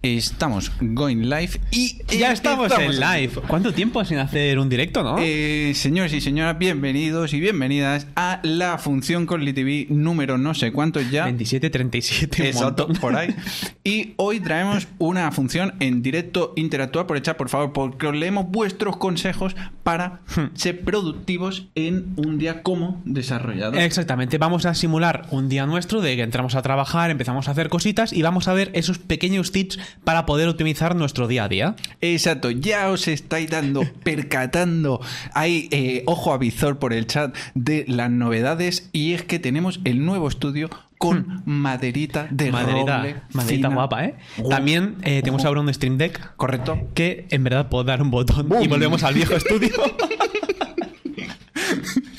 Estamos going live y Ya estamos en live. ¿Cuánto tiempo sin hacer un directo, no? Eh, señores y señoras, bienvenidos y bienvenidas a la función Colly TV número no sé cuánto ya. 27, 37, un Exacto, por ahí. Y hoy traemos una función en directo interactuar por el chat, por favor, porque os leemos vuestros consejos para Hmm. ser productivos en un día como desarrollador. Exactamente, vamos a simular un día nuestro de que entramos a trabajar, empezamos a hacer cositas y vamos a ver esos pequeños tips para poder optimizar nuestro día a día. Exacto, ya os estáis dando, percatando, hay eh, ojo a visor por el chat de las novedades y es que tenemos el nuevo estudio con maderita de Hmm. Maderita, roble maderita fina. guapa, ¿eh? También eh, tenemos ahora un Stream Deck Correcto. que en verdad puedo dar un botón y volvemos al viejo estudio.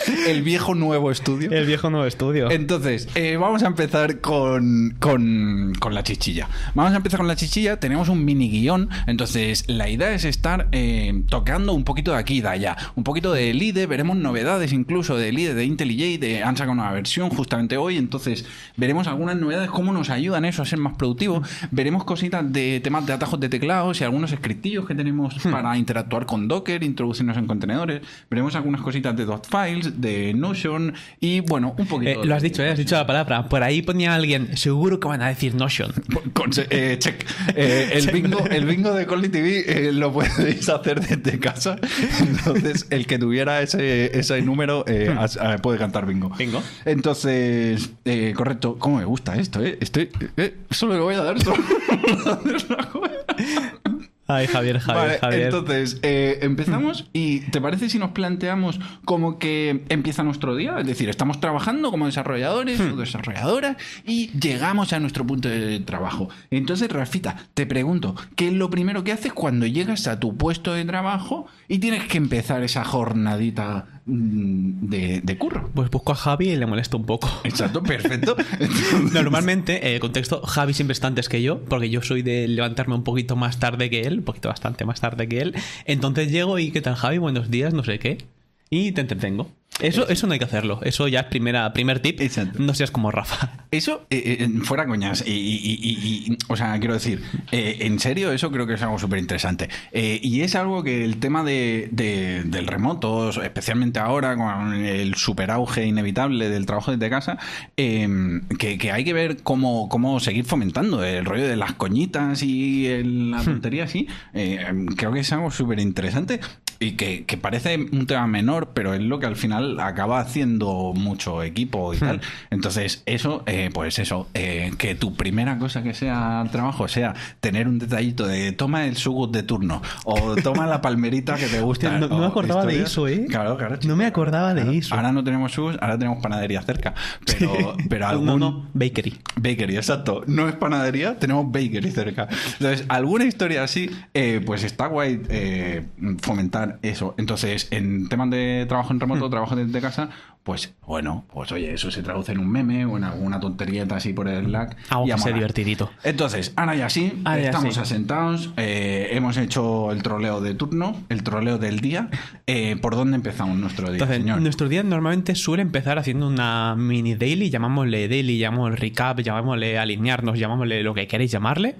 El viejo nuevo estudio. el viejo nuevo estudio. Entonces, eh, vamos a empezar con, con, con la chichilla. Vamos a empezar con la chichilla. Tenemos un mini guion. Entonces, la idea es estar eh, tocando un poquito de aquí y de allá. Un poquito de LIDE. Veremos novedades incluso de LIDE, de IntelliJ. De, han sacado una versión justamente hoy. Entonces, veremos algunas novedades, cómo nos ayudan eso a ser más productivos. Veremos cositas de temas de atajos de teclados y algunos scriptillos que tenemos para interactuar con Docker, introducirnos en contenedores. Veremos algunas cositas de Files, de Notion y bueno, un poquito. Eh, lo has dicho, ¿eh? has dicho la palabra. Por ahí ponía alguien, seguro que van a decir Notion. Con- eh, check. Eh, el, bingo, el bingo de Colly TV lo podéis hacer desde casa. Entonces, el que tuviera ese, ese número eh, puede cantar bingo. Bingo. Entonces, correcto. ¿Cómo me gusta esto? Eh? Estoy, solo le voy a dar. Solo Ay, Javier, Javier, Vale, Javier. entonces eh, empezamos y ¿te parece si nos planteamos como que empieza nuestro día? Es decir, estamos trabajando como desarrolladores Hmm. o desarrolladoras y llegamos a nuestro punto de trabajo. Entonces, Rafita, te pregunto, ¿qué es lo primero que haces cuando llegas a tu puesto de trabajo y tienes que empezar esa jornadita de, de curro? Pues busco a Javi y le molesto un poco. Exacto, perfecto. Normalmente, eh, contexto, Javi siempre está antes que yo, porque yo soy de levantarme un poquito más tarde que él, un poquito bastante más tarde que él. Entonces llego y ¿qué tal Javi? Buenos días, no sé qué. Y te entretengo. Eso, eso no hay que hacerlo. Eso ya es primera, primer tip. Exacto. No seas como Rafa. Eso, eh, eh, fuera coñas, y, y- y- y- o sea, quiero decir, eh, en serio, eso creo que es algo súper interesante. y es algo que el tema de, de- del remoto, especialmente ahora con el super auge inevitable del trabajo desde casa, eh, que, que hay que ver cómo, cómo seguir fomentando el rollo de las coñitas y el- la tontería así. eh, creo que es algo súper interesante. Y que, que parece un tema menor, pero es lo que al final acaba haciendo mucho equipo y tal. Entonces, eso, eh, pues eso, eh, que tu primera cosa que sea trabajo sea tener un detallito de toma el sugus de turno o toma la palmerita que te gusta. No- no me acordaba de eso, ¿eh? Claro, claro. No me acordaba de eso. Ahora no tenemos sugus, ahora tenemos panadería cerca. Pero, pero algún... No, no, bakery. Bakery, exacto. No es panadería, tenemos bakery cerca. Entonces, alguna historia así, eh, pues está guay eh, fomentar eso. Entonces, en temas de trabajo en remoto, trabajo desde casa, pues bueno, pues oye, eso se traduce en un meme o en alguna tonterieta así por el Slack. Algo y a que sea divertidito. Entonces, ahora ya sí, Ahora ya estamos sí. asentados, eh, hemos hecho el troleo de turno, el troleo del día. Eh, ¿Por dónde empezamos nuestro día, Entonces, señor? nuestro día normalmente suele empezar haciendo una mini daily, llamámosle daily, llamámosle recap, llamámosle alinearnos, llamámosle lo que queréis llamarle.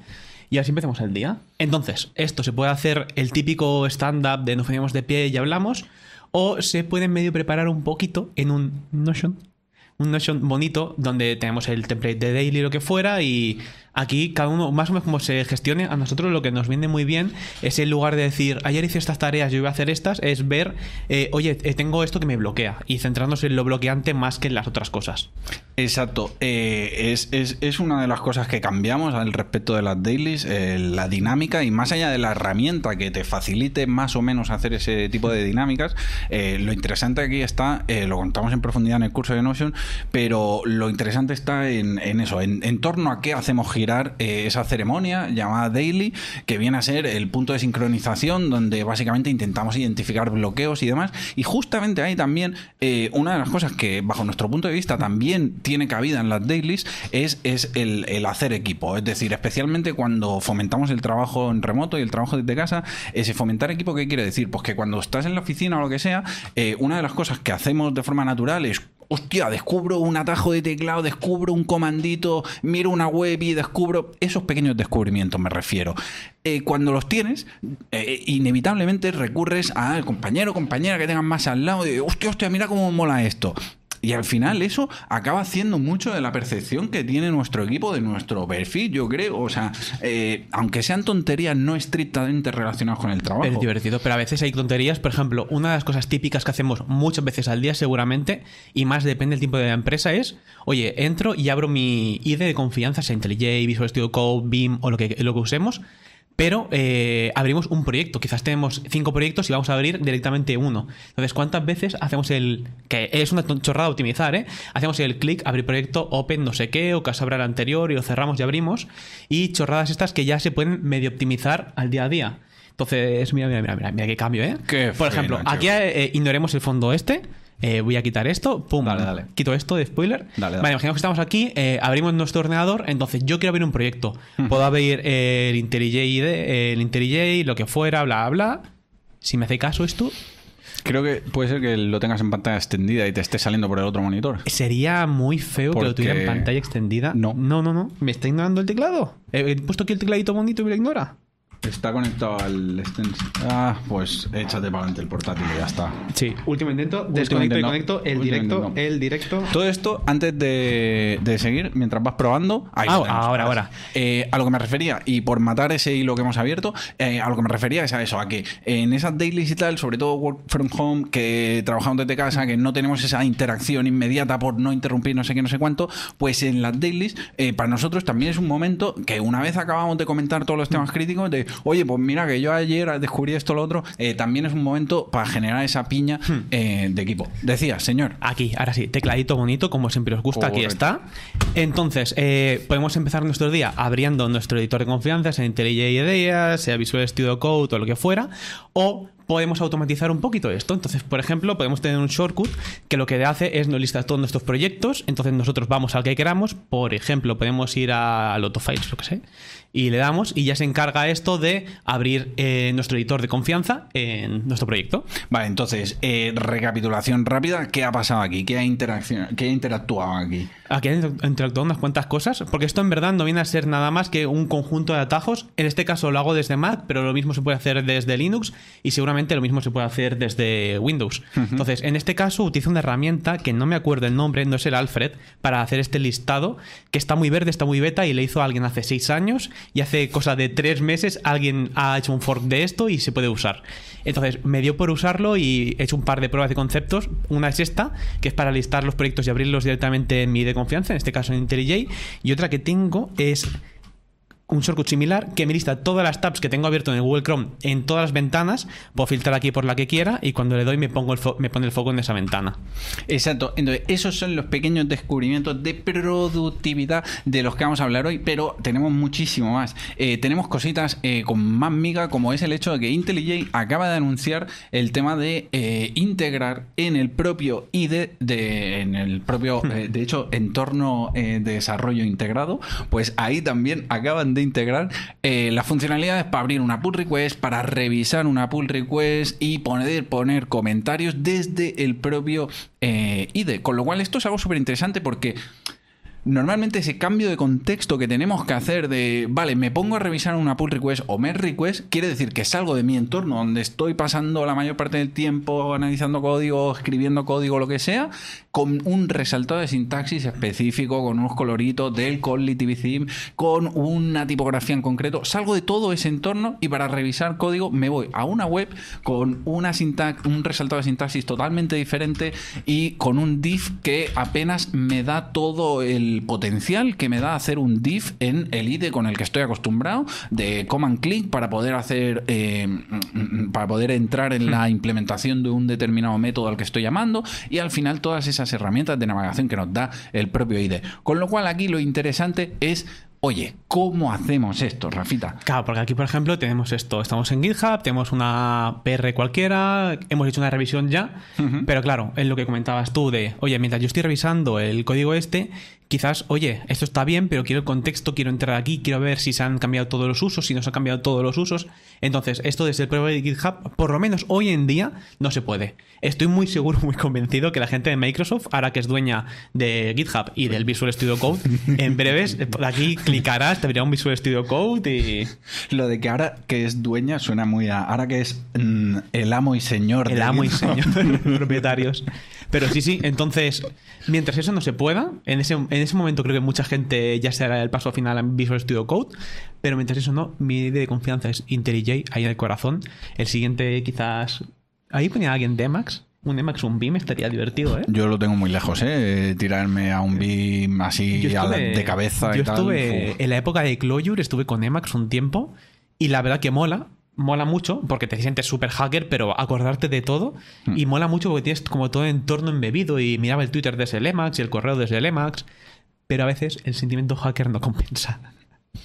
Y así empezamos el día. Entonces, esto se puede hacer el típico stand-up de nos ponemos de pie y hablamos, o se puede medio preparar un poquito en un Notion. Un Notion bonito donde tenemos el template de daily, lo que fuera, y aquí cada uno, más o menos como se gestione, a nosotros lo que nos viene muy bien es en lugar de decir, ayer hice estas tareas, yo voy a hacer estas, es ver, eh, oye, eh, tengo esto que me bloquea, y centrarnos en lo bloqueante más que en las otras cosas. Exacto. Eh, es, es- es una de las cosas que cambiamos al respecto de las dailies, la dinámica y más allá de la herramienta que te facilite más o menos hacer ese tipo de dinámicas, lo interesante aquí está, lo contamos en profundidad en el curso de Notion, pero lo interesante está en, en eso, en, en torno a qué hacemos girar eh, esa ceremonia llamada daily, que viene a ser el punto de sincronización donde básicamente intentamos identificar bloqueos y demás. Y justamente ahí también eh, una de las cosas que bajo nuestro punto de vista también tiene cabida en las dailies es, es el, hacer equipo. Es decir, especialmente cuando fomentamos el trabajo en remoto y el trabajo desde casa, ese fomentar equipo, ¿qué quiere decir? Pues que cuando estás en la oficina o lo que sea, eh, una de las cosas que hacemos de forma natural es hostia, descubro un atajo de teclado, descubro un comandito, miro una web y descubro esos pequeños descubrimientos, me refiero. Eh, cuando los tienes, eh, inevitablemente recurres al compañero o compañera que tengan más al lado y, hostia, hostia, mira cómo mola esto. Y al final eso acaba haciendo mucho de la percepción que tiene nuestro equipo de nuestro perfil, yo creo. O sea, eh, aunque sean tonterías no estrictamente relacionadas con el trabajo. Es divertido, pero a veces hay tonterías. Por ejemplo, una de las cosas típicas que hacemos muchas veces al día seguramente, y más depende del tipo de la empresa, es, oye, entro y abro mi ID de confianza, sea IntelliJ, Visual Studio Code, BIM o lo que, lo que usemos, pero eh, abrimos un proyecto. Quizás tenemos cinco proyectos y vamos a abrir directamente uno. Entonces, ¿cuántas veces hacemos el. que es una chorrada optimizar, ¿eh? Hacemos el clic, abrir proyecto, open, no sé qué, o que abra el anterior y lo cerramos y abrimos. Y chorradas estas que ya se pueden medio optimizar al día a día. Entonces, mira, mira, mira, mira, mira qué cambio, ¿eh? Qué Por ejemplo, fino, aquí eh, ignoremos el fondo este. Eh, voy a quitar esto, pum, Dale, dale. quito esto de spoiler. Dale. Vale, imaginemos que estamos aquí, eh, abrimos nuestro ordenador, entonces yo quiero abrir un proyecto. Puedo abrir el IntelliJ, el IntelliJ, lo que fuera, bla, bla. Si me hace caso esto, Creo que puede ser que lo tengas en pantalla extendida y te esté saliendo por el otro monitor. sería muy feo que lo tuviera en pantalla extendida. No. no, no, no. ¿Me está ignorando el teclado? He he puesto aquí el tecladito bonito y me lo ignora. Está conectado al extensor. Ah, pues échate para adelante el portátil y ya está. Sí, último intento, Último desconecto y intento. conecto, el Último directo, intento. el directo. Todo esto, antes de, de seguir, mientras vas probando. ahí Ah, tenemos. ahora, ahora. Eh, a lo que me refería, y por matar ese hilo que hemos abierto, eh, a lo que me refería es a eso, a que en esas dailies y tal, sobre todo work from home, que trabajamos desde casa, que no tenemos esa interacción inmediata por no interrumpir no sé qué, no sé cuánto, pues en las dailies, eh, para nosotros también es un momento que una vez acabamos de comentar todos los temas críticos, de oye, pues mira que yo ayer descubrí esto, lo otro, eh, también es un momento para generar esa piña eh, de equipo. Decía, señor. Aquí, ahora sí, tecladito bonito, como siempre os gusta, aquí está. Entonces, eh, podemos empezar nuestro día abriendo nuestro editor de confianza, sea IntelliJ Ideas, sea Visual Studio Code o lo que fuera, o podemos automatizar un poquito esto. Entonces, por ejemplo, podemos tener un shortcut que lo que hace es nos lista todos nuestros proyectos, entonces nosotros vamos al que queramos, por ejemplo, podemos ir a- al Autofiles, lo que sé, y le damos y ya se encarga esto de abrir eh, nuestro editor de confianza en nuestro proyecto. Vale, entonces, eh, recapitulación rápida. ¿Qué ha pasado aquí? ¿Qué ha, qué ha interactuado aquí? Aquí han inter- interactuado unas cuantas cosas, porque esto en verdad no viene a ser nada más que un conjunto de atajos. En este caso lo hago desde Mac, pero lo mismo se puede hacer desde Linux y seguramente lo mismo se puede hacer desde Windows. Entonces, en este caso utilizo una herramienta que no me acuerdo el nombre, no es el Alfred, para hacer este listado, que está muy verde, está muy beta y le hizo a alguien hace seis años y hace cosa de tres meses alguien ha hecho un fork de esto y se puede usar. Entonces, me dio por usarlo y he hecho un par de pruebas de conceptos. Una es esta, que es para listar los proyectos y abrirlos directamente en mi de confianza, en este caso en IntelliJ. Y otra que tengo es un shortcut similar que me lista todas las tabs que tengo abierto en el Google Chrome en todas las ventanas. Puedo filtrar aquí por la que quiera y cuando le doy me, pongo el me pone el foco en esa ventana. Exacto. Entonces, esos son los pequeños descubrimientos de productividad de los que vamos a hablar hoy, pero tenemos muchísimo más. Eh, tenemos cositas eh, con más miga, como es el hecho de que IntelliJ acaba de anunciar el tema de eh, integrar en el propio IDE, de, en el propio, de hecho, entorno de desarrollo integrado, pues ahí también acaban de integrar eh, las funcionalidades para abrir una pull request, para revisar una pull request y poner, poner comentarios desde el propio eh, IDE. Con lo cual esto es algo súper interesante porque normalmente ese cambio de contexto que tenemos que hacer de, vale, me pongo a revisar una pull request o merge request, quiere decir que salgo de mi entorno donde estoy pasando la mayor parte del tiempo analizando código, escribiendo código, lo que sea, con un resaltado de sintaxis específico, con unos coloritos del Cognitive Theme, con una tipografía en concreto. Salgo de todo ese entorno y para revisar código me voy a una web con una sintax, un resaltado de sintaxis totalmente diferente y con un div que apenas me da todo el potencial que me da hacer un div en el IDE con el que estoy acostumbrado de command click para poder hacer eh, mm, para poder entrar en la implementación de un determinado método al que estoy llamando y al final todas esas herramientas de navegación que nos da el propio IDE. Con lo cual aquí lo interesante es Oye, ¿cómo hacemos esto, Rafita? Claro, porque aquí, por ejemplo, tenemos esto. Estamos en GitHub, tenemos una PR cualquiera, hemos hecho una revisión ya, pero claro, es lo que comentabas tú de, oye, mientras yo estoy revisando el código este, quizás, oye, esto está bien, pero quiero el contexto, quiero entrar aquí, quiero ver si se han cambiado todos los usos, si no se han cambiado todos los usos. Entonces, esto desde el propio de GitHub, por lo menos hoy en día, no se puede. Estoy muy seguro, muy convencido que la gente de Microsoft, ahora que es dueña de GitHub y del Visual Studio Code, en breves, por aquí clicarás, te abrirá un Visual Studio Code y... Lo de que ahora que es dueña suena muy a... Ahora que es mm, el amo y señor. El de amo y señor propietarios. Pero sí, sí, entonces, mientras eso no se pueda, en ese, en ese momento creo que mucha gente ya se hará el paso final en Visual Studio Code, pero mientras eso no, mi idea de confianza es IntelliJ, ahí en el corazón. El siguiente quizás... Ahí ponía alguien de Emacs, un Emacs, un Beam, estaría divertido, ¿eh? Yo lo tengo muy lejos, ¿eh? Tirarme a un beam así a la- de cabeza yo y tal. estuve Uf. en la época de Clojure, estuve con Emacs un tiempo y la verdad que mola. Mola mucho porque te sientes súper hacker, pero acordarte de todo. Hmm. Y mola mucho porque tienes como todo el entorno embebido y miraba el Twitter desde el Emacs y el correo desde el Emacs. Pero a veces el sentimiento hacker no compensa.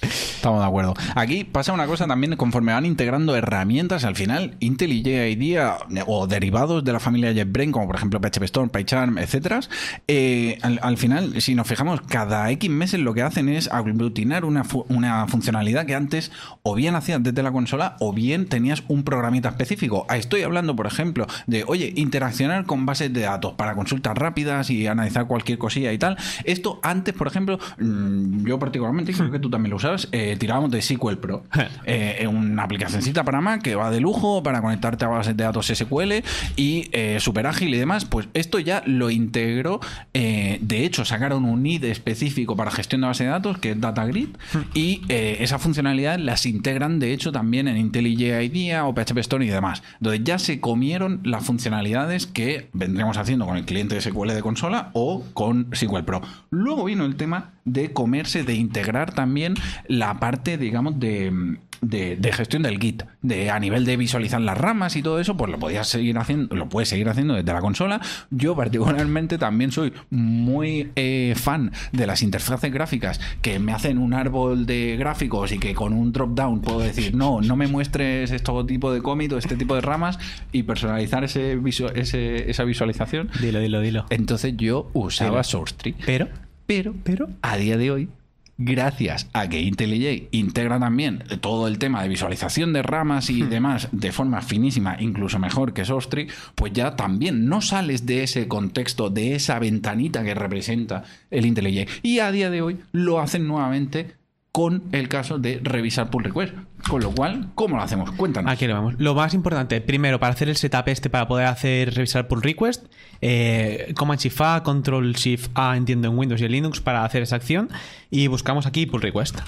Estamos de acuerdo. Aquí pasa una cosa también, conforme van integrando herramientas, al final Intel y IDEA o derivados de la familia JetBrains, como por ejemplo PHP Storm, PyCharm, etcétera, eh, al, al final, si nos fijamos, cada X meses lo que hacen es aglutinar una, una funcionalidad que antes o bien hacías desde la consola o bien tenías un programita específico. Ah, Estoy hablando, por ejemplo, de, oye, interaccionar con bases de datos para consultas rápidas y analizar cualquier cosilla y tal. Esto antes, por ejemplo, mm, yo particularmente, creo que tú también lo usabas, eh, tirábamos de SQL Pro. Eh, una aplicacióncita para Mac que va de lujo para conectarte a bases de datos SQL y eh, súper ágil y demás. Pues esto ya lo integró. eh, de hecho, sacaron un ID específico para gestión de base de datos que es DataGrid y eh, esa funcionalidad las integran de hecho también en IntelliJ IDEA o PHP Storm y demás. Entonces ya se comieron las funcionalidades que vendríamos haciendo con el cliente de SQL de consola o con SQL Pro. Luego vino el tema de comerse, de integrar también la parte, digamos, de, de- de gestión del Git. De, a nivel de visualizar las ramas y todo eso, pues lo podías seguir haciendo, lo puedes seguir haciendo desde la consola. Yo particularmente también soy muy eh, fan de las interfaces gráficas que me hacen un árbol de gráficos y que con un drop down puedo decir, no, no me muestres este tipo de cómic o este tipo de ramas y personalizar ese, visu- ese- esa visualización. Dilo, dilo, dilo. Entonces yo usaba SourceTree. Pero, Pero, pero, a día de hoy, gracias a que IntelliJ integra también todo el tema de visualización de ramas y demás de forma finísima, incluso mejor que SourceTree, pues ya también no sales de ese contexto, de esa ventanita que representa el IntelliJ. Y a día de hoy lo hacen nuevamente con el caso de revisar pull request. Con lo cual, ¿cómo lo hacemos? Cuéntanos. Aquí lo vamos. Lo más importante, primero, para hacer el setup este, para poder hacer revisar pull request, eh, Command Shift A, Control Shift A, entiendo en Windows y en Linux para hacer esa acción. Y buscamos aquí pull request.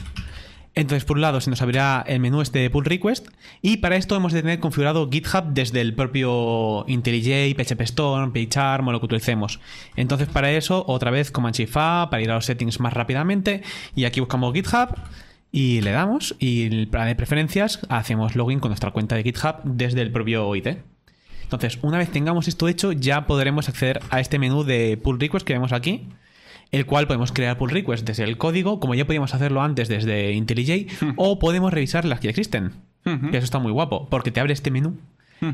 Entonces, por un lado, se nos abrirá el menú este de pull request. Y para esto hemos de tener configurado GitHub desde el propio IntelliJ, PHP Storm, PyCharm o lo que utilicemos. Entonces, para eso, otra vez Command Shift para ir a los settings más rápidamente. Y aquí buscamos GitHub. Y le damos y el plan de preferencias hacemos login con nuestra cuenta de GitHub desde el propio ID. Entonces, una vez tengamos esto hecho, ya podremos acceder a este menú de pull request que vemos aquí, el cual podemos crear pull request desde el código, como ya podíamos hacerlo antes desde IntelliJ, o podemos revisar las que ya existen. Que eso está muy guapo, porque te abre este menú.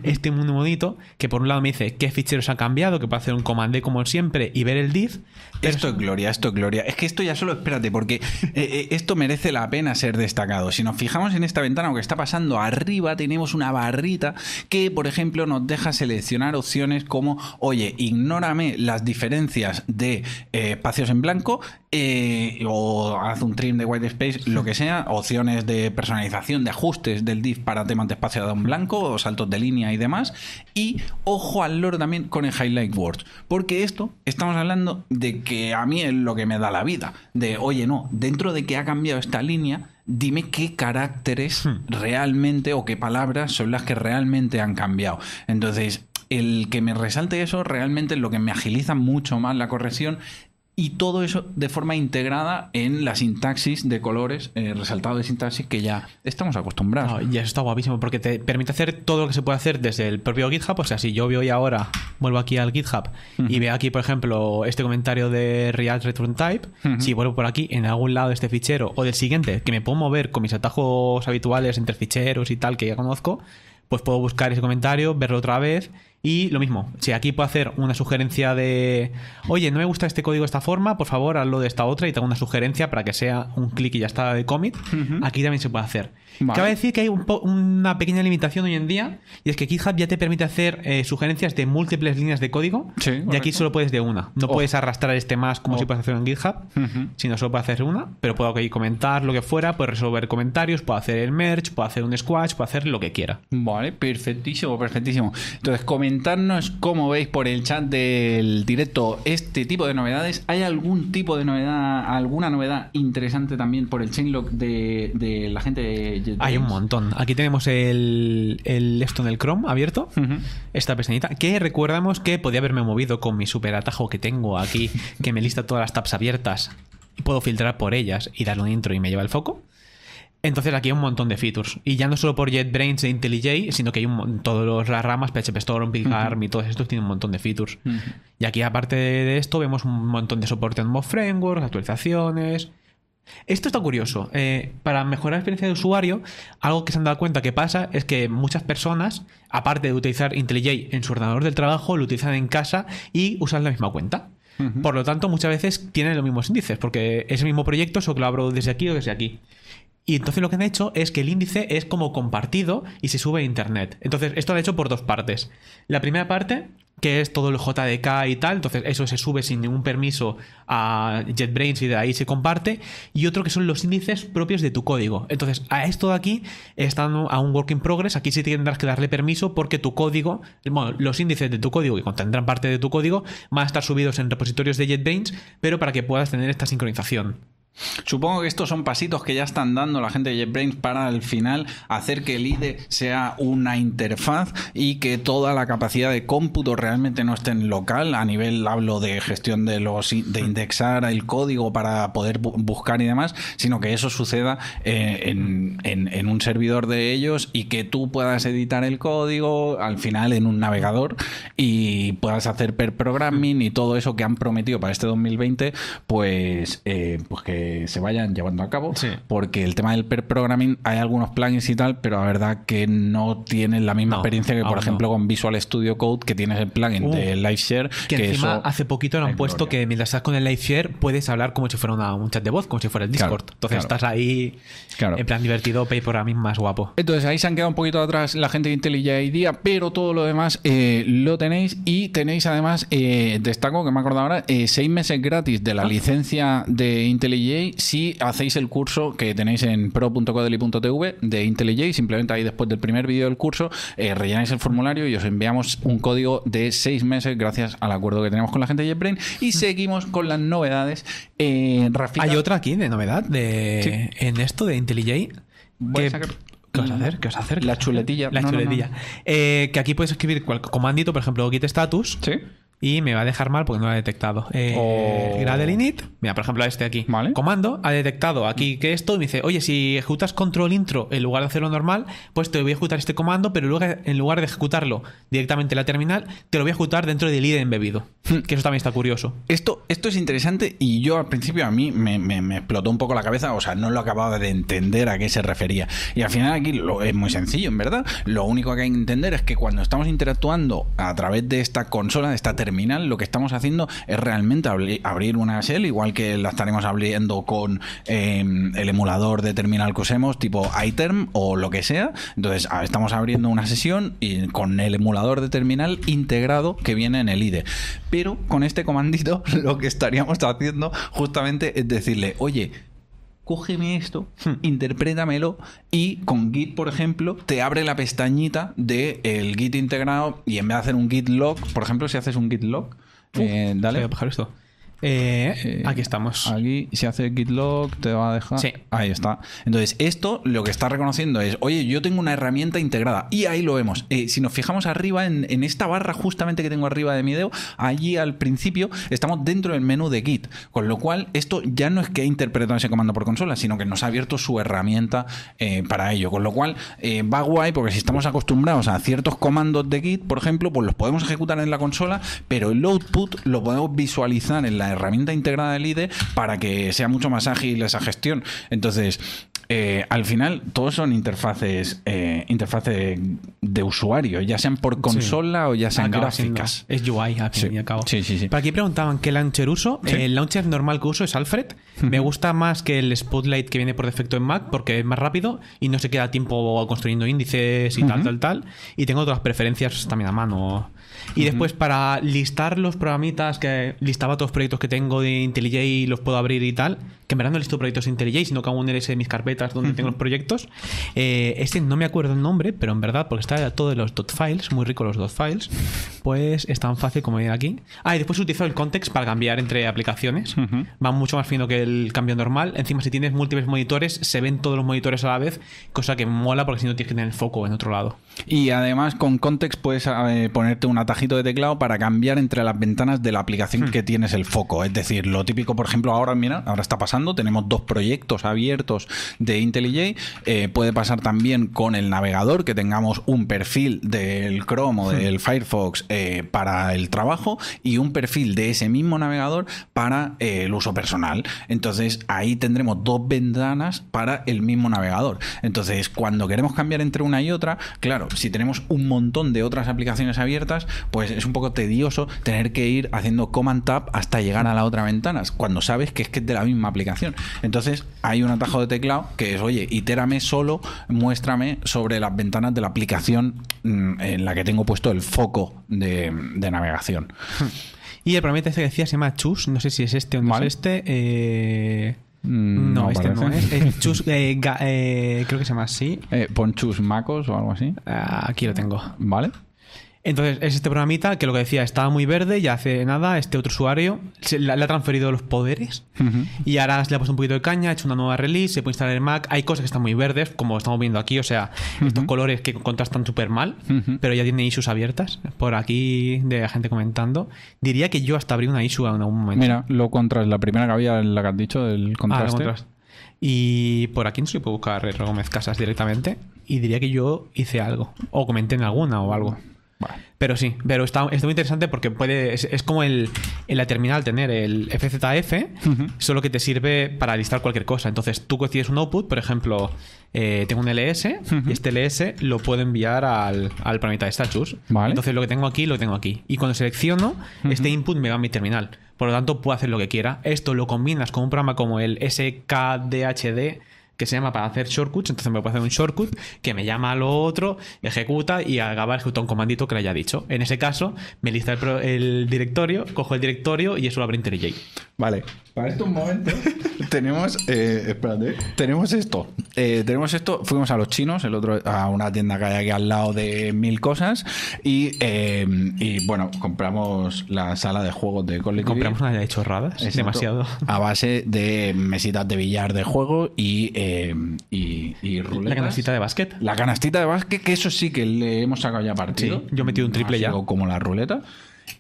Este menú bonito que por un lado me dice qué ficheros han cambiado, que puedo hacer un command D como siempre y ver el div. Esto es gloria, esto es gloria. Es que esto ya solo espérate, porque eh, eh, esto merece la pena ser destacado. Si nos fijamos en esta ventana, lo que está pasando arriba, tenemos una barrita que, por ejemplo, nos deja seleccionar opciones como, oye, ignórame las diferencias de eh, espacios en blanco eh, o haz un trim de white space, lo que sea, opciones de personalización, de ajustes del div para temas de espacio en blanco o saltos de línea y demás. Y ojo al loro también con el highlight words, porque esto estamos hablando de que a mí es lo que me da la vida, de oye, no, dentro de que ha cambiado esta línea, dime qué caracteres realmente o qué palabras son las que realmente han cambiado. Entonces, el que me resalte eso realmente es lo que me agiliza mucho más la corrección y todo eso de forma integrada en la sintaxis de colores, eh, resaltado de sintaxis que ya estamos acostumbrados. No, y eso está guapísimo porque te permite hacer todo lo que se puede hacer desde el propio GitHub. O sea, si yo voy ahora, vuelvo aquí al GitHub y veo aquí, por ejemplo, este comentario de React Return Type, si vuelvo por aquí en algún lado de este fichero o del siguiente, que me puedo mover con mis atajos habituales entre ficheros y tal que ya conozco, pues puedo buscar ese comentario, verlo otra vez Y lo mismo, si aquí puedo hacer una sugerencia de, oye, no me gusta este código de esta forma, por favor, hazlo de esta otra y te hago una sugerencia para que sea un clic y ya está de commit, aquí también se puede hacer. Vale. Cabe decir que hay un una pequeña limitación hoy en día y es que GitHub ya te permite hacer eh, sugerencias de múltiples líneas de código Sí, y aquí solo puedes de una. No Oh. puedes arrastrar este más como Oh. si puedes hacer en GitHub, sino solo puedo hacer una, pero puedo aquí comentar lo que fuera, puedo resolver comentarios, puedo hacer el merge, puedo hacer un squash, puedo hacer lo que quiera. Vale, perfectísimo, perfectísimo. Entonces, comentarnos cómo veis por el chat del directo este tipo de novedades. ¿Hay algún tipo de novedad, alguna novedad interesante también por el chainlock de, de la gente de JetBrains? Hay un montón. Aquí tenemos el, el esto en el Chrome abierto. Esta pestañita. Que recuerdamos que podía haberme movido con mi super atajo que tengo aquí, que me lista todas las tabs abiertas. Y puedo filtrar por ellas y darle un intro y me lleva el foco. Entonces aquí hay un montón de features. Y ya no solo por JetBrains e IntelliJ, sino que hay un todas las ramas, PHP Storm, PyCharm y todos estos tienen un montón de features. Y aquí aparte de esto vemos un montón de soporte en Mob Framework, actualizaciones. Esto está curioso. Eh, para mejorar la experiencia de usuario, algo que se han dado cuenta que pasa es que muchas personas, aparte de utilizar IntelliJ en su ordenador del trabajo, lo utilizan en casa y usan la misma cuenta. Por lo tanto, muchas veces tienen los mismos índices, porque es el mismo proyecto, solo que lo abro desde aquí o desde aquí. Y entonces lo que han hecho es que el índice es como compartido y se sube a internet. Entonces, esto lo han hecho por dos partes. La primera parte, que es todo el JDK y tal, entonces eso se sube sin ningún permiso a JetBrains y de ahí se comparte. Y otro que son los índices propios de tu código. Entonces, a esto de aquí están a un work in progress. Aquí sí tendrás que darle permiso porque tu código, bueno, los índices de tu código que contendrán parte de tu código van a estar subidos en repositorios de JetBrains, pero para que puedas tener esta sincronización. Supongo que estos son pasitos que ya están dando la gente de JetBrains para al final hacer que el IDE sea una interfaz y que toda la capacidad de cómputo realmente no esté en local. A nivel, hablo de gestión de los de indexar el código para poder bu- buscar y demás, sino que eso suceda eh, en, en- en un servidor de ellos y que tú puedas editar el código al final en un navegador y puedas hacer per programming y todo eso que han prometido para este 2020, pues, eh, pues que se vayan llevando a cabo. Sí. Porque el tema del per programming hay algunos plugins y tal, pero la verdad que no tienen la misma No, experiencia que, por ejemplo, no. con Visual Studio Code, que tienes el plugin Uh, de LiveShare. Que, encima eso- hace poquito lo han puesto gloria. que mientras estás con el live share puedes hablar como si fuera una- un chat de voz, como si fuera el Claro, Discord. Entonces claro. estás ahí Claro. en plan divertido, pay programming más guapo. Entonces ahí se han quedado un poquito atrás la gente de IntelliJ IDEA, pero todo lo demás eh, lo tenéis y tenéis además, eh, destaco que me acuerdo ahora, eh, seis meses gratis de la licencia de IntelliJ si hacéis el curso que tenéis en pro.codely.tv de IntelliJ, simplemente ahí después del primer vídeo del curso eh, rellenáis el formulario y os enviamos un código de seis meses gracias al acuerdo que tenemos con la gente de JetBrains y seguimos con las novedades. Eh, Rafita, Hay otra aquí de novedad de en esto de IntelliJ. Voy a que- sacar- ¿Qué vas a hacer? ¿Qué vas a hacer? La chuletilla. La No, no, no. chuletilla. Eh, que aquí puedes escribir cual comandito, por ejemplo, git status. Sí. Y me va a dejar mal porque no lo ha detectado. Eh, Oh. Gradle init. Mira, por ejemplo, este aquí. Vale. Comando ha detectado aquí que esto y me dice, oye, si ejecutas control intro en lugar de hacerlo normal, pues te voy a ejecutar este comando, pero luego en lugar de ejecutarlo directamente en la terminal, te lo voy a ejecutar dentro del IDE embebido. Hmm. que eso también está curioso. Esto, esto es interesante y yo al principio a mí me, me- me explotó un poco la cabeza, o sea, no lo acababa de entender a qué se refería. Y al final aquí lo, es muy sencillo, en verdad. Lo único que hay que entender es que cuando estamos interactuando a través de esta consola, de esta terminal, lo que estamos haciendo es realmente abri- abrir una shell, igual que la estaremos abriendo con eh, el emulador de terminal que usemos, tipo iTerm o lo que sea. Entonces, estamos abriendo una sesión y con el emulador de terminal integrado que viene en el IDE. Pero con este comandito lo que estaríamos haciendo justamente es decirle, oye, cógeme esto, interprétamelo y con Git, por ejemplo, te abre la pestañita del el Git integrado y en vez de hacer un Git log, por ejemplo, si haces un Git log, eh, dale. Voy a bajar esto. Eh, Eh, aquí estamos. Aquí, si hace git log, te va a dejar. Sí. Ahí está. Entonces, esto lo que está reconociendo es, oye, yo tengo una herramienta integrada. Y ahí lo vemos. Eh, si nos fijamos arriba, en, en esta barra justamente que tengo arriba de mi dedo, allí al principio estamos dentro del menú de Git. Con lo cual, esto ya no es que ha interpretado ese comando por consola, sino que nos ha abierto su herramienta para ello. Con lo cual, va guay porque si estamos acostumbrados a ciertos comandos de Git, por ejemplo, pues los podemos ejecutar en la consola, pero el output lo podemos visualizar en la herramienta integrada del IDE para que sea mucho más ágil esa gestión. Entonces, eh, al final, todos son interfaces, eh, interfaces de usuario, ya sean por consola o ya sean Acaba siendo- gráficas. Es UI, al fin Sí. y al cabo. Sí, sí, sí. Para aquí preguntaban qué launcher uso. Sí. El launcher normal que uso es Alfred. Me gusta más que el Spotlight que viene por defecto en Mac porque es más rápido y no se queda tiempo construyendo índices y tal, tal, tal. Y tengo otras preferencias también a mano. Y después para listar los programitas que listaba todos los proyectos que tengo de IntelliJ los puedo abrir y tal, que en verdad no listo proyectos de IntelliJ, sino que hago un LS de mis carpetas donde tengo los proyectos. Eh, este no me acuerdo el nombre, pero en verdad, porque está todo de los dot files, muy rico los dot files, pues es tan fácil como ir aquí. Ah, y después utilizo el context para cambiar entre aplicaciones. Va mucho más fino que el cambio normal. Encima, si tienes múltiples monitores, se ven todos los monitores a la vez, cosa que mola porque si no tienes que tener el foco en otro lado. Y además con Context puedes eh, ponerte un atajito de teclado para cambiar entre las ventanas de la aplicación que tienes el foco. Es decir, lo típico, por ejemplo, ahora, mira, ahora está pasando, tenemos dos proyectos abiertos de IntelliJ. Eh, puede pasar también con el navegador, que tengamos un perfil del Chrome o del Firefox eh, para el trabajo y un perfil de ese mismo navegador para eh, el uso personal. Entonces ahí tendremos dos ventanas para el mismo navegador. Entonces cuando queremos cambiar entre una y otra, claro, si tenemos un montón de otras aplicaciones abiertas, pues es un poco tedioso tener que ir haciendo command tab hasta llegar a la otra ventana, cuando sabes que es que es de la misma aplicación. Entonces hay un atajo de teclado que es, oye, itérame solo, muéstrame sobre las ventanas de la aplicación mm, en la que tengo puesto el foco de, de navegación. Y el programita este que decía se llama Chus, no sé si es este o no Vale. es este. eh, Mm, no, no este no es. Es Chus, eh, ga- eh, creo que se llama así. Pon chus macos o algo así. Ah, aquí lo tengo. ¿Vale? Entonces, es este programita que lo que decía, estaba muy verde y hace nada, este otro usuario se- le, le ha transferido los poderes y ahora le ha puesto un poquito de caña, ha hecho una nueva release, se puede instalar en Mac. Hay cosas que están muy verdes, como estamos viendo aquí, o sea, estos colores que contrastan súper mal, pero ya tiene issues abiertas por aquí de gente comentando. Diría que yo hasta abrí una issue en algún momento. Mira, lo contras, la primera que había, la que has dicho, del Ah, contraste. Y por aquí no se puede buscar R. Gómez Casas directamente. Y diría que yo hice algo. O comenté en alguna o algo. Pero sí, pero está, está muy interesante porque puede. Es, es como el, en la terminal tener el FZF, solo que te sirve para listar cualquier cosa. Entonces tú decides un output, por ejemplo, eh, tengo un LS y este LS lo puedo enviar al, al programita de Status. Vale. Entonces lo que tengo aquí lo tengo aquí. Y cuando selecciono, este input me va a mi terminal. Por lo tanto, puedo hacer lo que quiera. Esto lo combinas con un programa como el SKDHD que se llama para hacer shortcuts, entonces me puede hacer un shortcut que me llama a lo otro, ejecuta y acaba ejecutar un comandito que le haya dicho. En ese caso, me lista el, el directorio, cojo el directorio y eso lo abre IntelliJ. Vale, para estos momentos tenemos, eh, espérate, tenemos esto. Eh, tenemos esto, fuimos a los chinos, el otro a una tienda que hay aquí al lado de mil cosas y, eh, y bueno, compramos la sala de juegos de Call. Compramos una de chorradas, Exacto. demasiado. A base de mesitas de billar de juego y, eh, y, y ruletas. La canastita de básquet. La canastita de básquet, que eso sí que le hemos sacado ya partido. Sí, yo he metido un triple ha ya. Como la ruleta.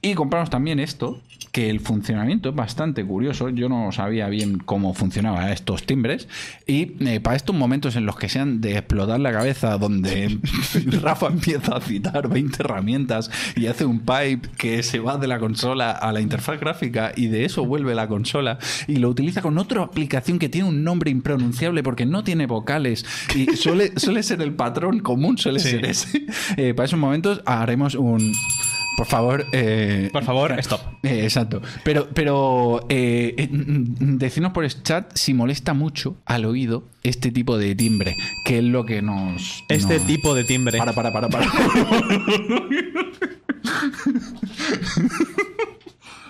Y compramos también esto, que el funcionamiento es bastante curioso. Yo no sabía bien cómo funcionaban estos timbres. Y eh, para estos momentos en los que sean de explotar la cabeza, donde Rafa empieza a citar 20 herramientas y hace un pipe que se va de la consola a la interfaz gráfica y de eso vuelve la consola y lo utiliza con otra aplicación que tiene un nombre impronunciable porque no tiene vocales y suele, suele ser el patrón común, suele Sí. ser ese. Eh, para esos momentos haremos un... Por favor, eh, Por favor, stop. eh, exacto. Pero, pero eh, eh, decidnos por el chat si molesta mucho al oído este tipo de timbre, que es lo que nos. Este nos- tipo de timbre. Para, para, para, para.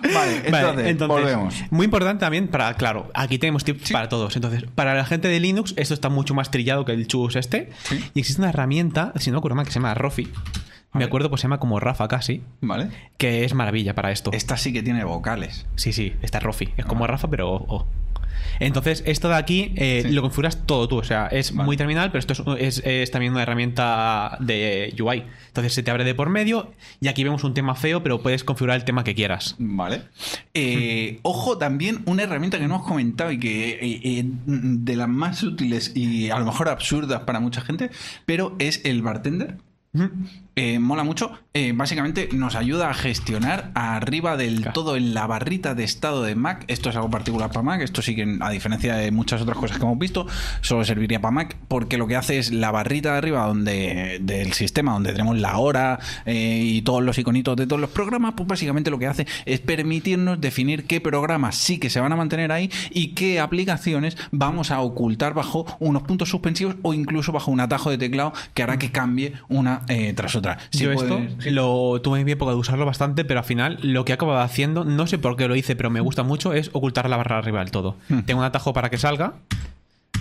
vale, entonces, Vale, entonces, volvemos. Muy importante también para, claro, aquí tenemos tips para todos. Entonces, para la gente de Linux, esto está mucho más trillado que el chus este. Sí. Y existe una herramienta, si no me acuerdo mal, que se llama Rofi. Me acuerdo, pues se llama como Rafa casi, Vale. que es maravilla para esto. Esta sí que tiene vocales. Sí, sí, está Rofi. Es como Rafa, pero. Entonces, esto de aquí eh, Sí. lo configuras todo tú. O sea, es Vale. muy terminal, pero esto es, es- es también una herramienta de UI. Entonces se te abre de por medio y aquí vemos un tema feo, pero puedes configurar el tema que quieras. Vale. Eh, ojo, también una herramienta que no hemos comentado y que eh, eh, de las más útiles y a lo mejor absurdas para mucha gente, pero es el bartender. Eh, mola mucho. Eh, básicamente nos ayuda a gestionar arriba del Claro. todo en la barrita de estado de Mac. Esto es algo particular para Mac. Esto sí que, a diferencia de muchas otras cosas que hemos visto, solo serviría para Mac porque lo que hace es la barrita de arriba donde del sistema, donde tenemos la hora eh, y todos los iconitos de todos los programas, pues básicamente lo que hace es permitirnos definir qué programas sí que se van a mantener ahí y qué aplicaciones vamos a ocultar bajo unos puntos suspensivos o incluso bajo un atajo de teclado que hará que cambie una tras otra. Si Yo esto lo tuve mi época de usarlo bastante, pero al final lo que he acabado haciendo, no sé por qué lo hice, pero me gusta mucho, es ocultar la barra arriba del todo. Hmm. Tengo un atajo para que salga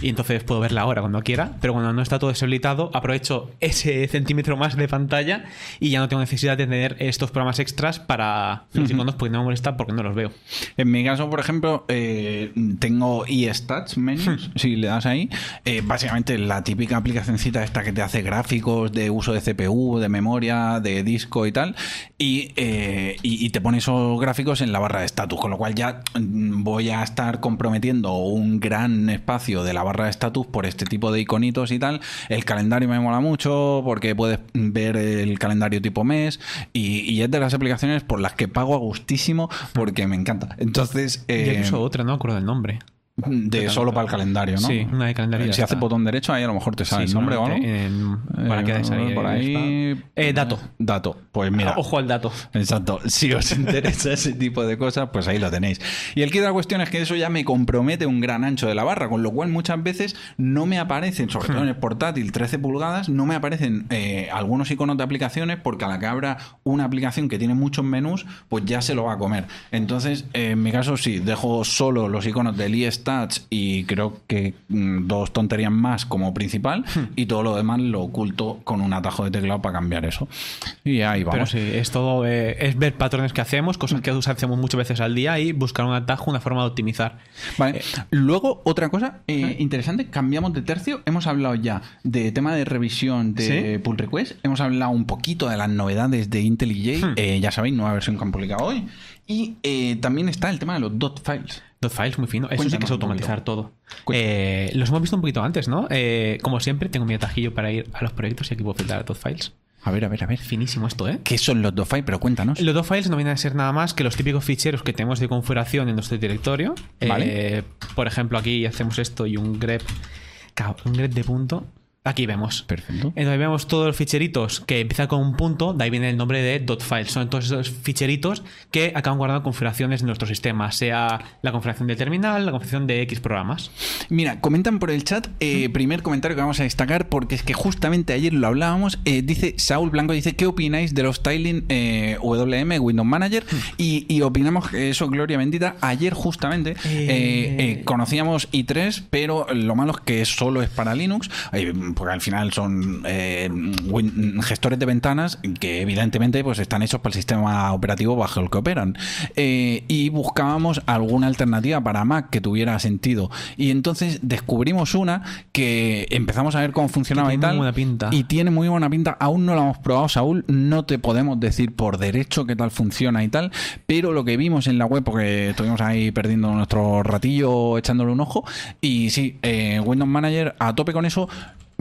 y entonces puedo verla ahora cuando quiera, pero cuando no está todo deshabilitado, aprovecho ese centímetro más de pantalla y ya no tengo necesidad de tener estos programas extras para los iconos porque no me molesta porque no los veo. En mi caso, por ejemplo, eh, tengo eStats menus, si le das ahí, eh, básicamente la típica aplicacioncita esta que te hace gráficos de uso de CPU, de memoria, de disco y tal, y, eh, y- y te pone esos gráficos en la barra de estatus, con lo cual ya mm, voy a estar comprometiendo un gran espacio de la barra estatus por este tipo de iconitos y tal. El calendario me mola mucho porque puedes ver el calendario tipo mes y, y es de las aplicaciones por las que pago a gustísimo porque me encanta. Entonces, Yo eh, uso otra, no me acuerdo del nombre. De solo para el calendario, ¿no? Sí, una de calendario. y Si hace botón derecho, ahí a lo mejor te sale Sí, el nombre o algo. en- para Eh, que salir por ahí. Eh, dato. Dato. Pues mira. Ojo al dato. Exacto. Si os interesa ese tipo de cosas, pues ahí lo tenéis. Y el kit de la cuestión es que eso ya me compromete un gran ancho de la barra, con lo cual muchas veces no me aparecen, sobre todo en el portátil 13 pulgadas, no me aparecen eh, algunos iconos de aplicaciones porque a la que abra una aplicación que tiene muchos menús, pues ya se lo va a comer. Entonces, eh, en mi caso sí, dejo solo los iconos del eStats y creo que mm, dos tonterías más como principal y todo lo demás lo oculto con un atajo de teclado para cambiar eso. Y ahí Pero vamos. sí, es todo, eh, es ver patrones que hacemos, cosas que hacemos muchas veces al día y buscar un atajo, una forma de optimizar. Vale. Luego, otra cosa eh, interesante, cambiamos de tercio. Hemos hablado ya de tema de revisión de Sí. pull request. Hemos hablado un poquito de las novedades de IntelliJ. Eh, ya sabéis, nueva versión que han publicado hoy. Y eh, también está el tema de los dot files. Files muy fino. Eso sí que es automatizar todo. Eh, los hemos visto un poquito antes, ¿no? Eh, como siempre, tengo mi atajillo para ir a los proyectos y aquí puedo filtrar dot files. A ver, a ver, a ver. Finísimo esto, ¿eh? ¿Qué son los files? Pero cuéntanos. Los dot files no vienen a ser nada más que los típicos ficheros que tenemos de configuración en nuestro directorio. Vale. Eh, por ejemplo, aquí hacemos esto y un grep, un grep de punto. Aquí vemos. Perfecto. Entonces vemos todos los ficheritos que empiezan con un punto, de ahí viene el nombre de .files. Son todos esos ficheritos que acaban guardando configuraciones en nuestro sistema, sea la configuración del terminal, la configuración de X programas. Mira, comentan por el chat, eh, primer comentario que vamos a destacar, porque es que justamente ayer lo hablábamos, eh, dice Saúl Blanco, dice, ¿qué opináis de los styling eh, WM, Windows Manager? Y, y opinamos eso, Gloria bendita, ayer justamente eh, conocíamos i3, pero lo malo es que solo es para Linux, porque al final son eh, gestores de ventanas que evidentemente pues están hechos para el sistema operativo bajo el que operan. Eh, y buscábamos alguna alternativa para Mac que tuviera sentido. Y entonces descubrimos una que empezamos a ver cómo funcionaba y tiene tal. muy buena pinta. Y tiene muy buena pinta. Aún no la hemos probado, Saúl. No te podemos decir por derecho qué tal funciona y tal. Pero lo que vimos en la web, porque estuvimos ahí perdiendo nuestro ratillo ejando un ojo. Y sí, eh, Windows Manager a tope con eso.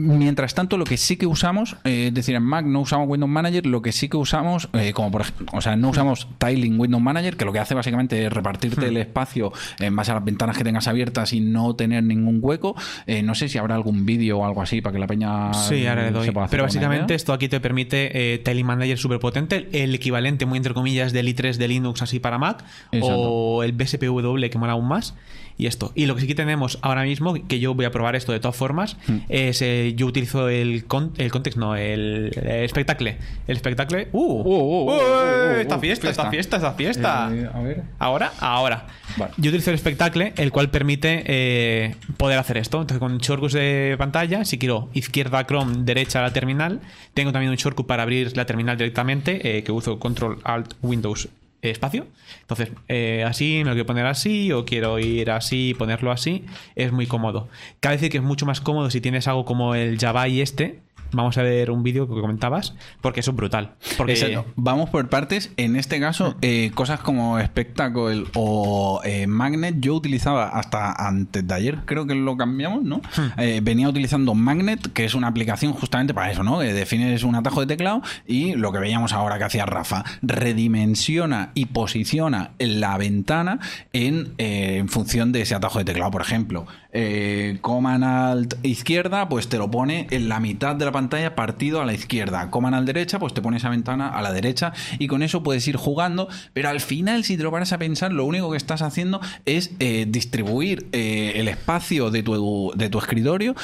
Mientras tanto, lo que sí que usamos, eh, es decir, en Mac no usamos Windows Manager, lo que sí que usamos, eh, como por ejemplo, o sea, no usamos Tiling Windows Manager, que lo que hace básicamente es repartirte el espacio en base a las ventanas que tengas abiertas y no tener ningún hueco. Eh, no sé si habrá algún vídeo o algo así para que la peña Sí, ahora le doy. Pero básicamente esto aquí te permite eh, Tiling Manager súper potente, el equivalente, muy entre comillas, del i3 de Linux así para Mac, Exacto. o el BSPW que mola aún más. Y esto. Y lo que sí que tenemos ahora mismo, que yo voy a probar esto de todas formas, Hmm. es eh, yo utilizo el, con- el context, no, el, espectacle. El espectacle. ¡Uh! uh, uh, uh, uh, esta uh, fiesta, esta fiesta. fiesta, esta fiesta. Eh, a ver. Ahora, ahora. Vale. Yo utilizo el espectacle, el cual permite eh, poder hacer esto. Entonces, con shortcuts de pantalla, si quiero izquierda Chrome, derecha la terminal, tengo también un shortcut para abrir la terminal directamente, eh, que uso Control Alt Windows espacio. Entonces, eh, así me lo quiero poner así, o quiero ir así y ponerlo así. Es muy cómodo. Cabe decir que es mucho más cómodo si tienes algo como el Java y este, vamos a ver un vídeo que comentabas, porque eso es brutal. Porque Exacto. Vamos por partes. En este caso, eh, cosas como Spectacle o eh, Magnet, yo utilizaba hasta antes de ayer, creo que lo cambiamos, ¿no? Eh, venía utilizando Magnet, que es una aplicación justamente para eso, ¿no? Que defines un atajo de teclado y lo que veíamos ahora que hacía Rafa, redimensiona y posiciona la ventana en, eh, en función de ese atajo de teclado. Por ejemplo, eh, Command Alt izquierda, pues te lo pone en la mitad de la pantalla partido a la izquierda. Command Alt derecha, pues te pone esa ventana a la derecha y con eso puedes ir jugando. Pero al final, si te lo paras a pensar, lo único que estás haciendo es eh, distribuir eh, el espacio de tu, de tu escritorio.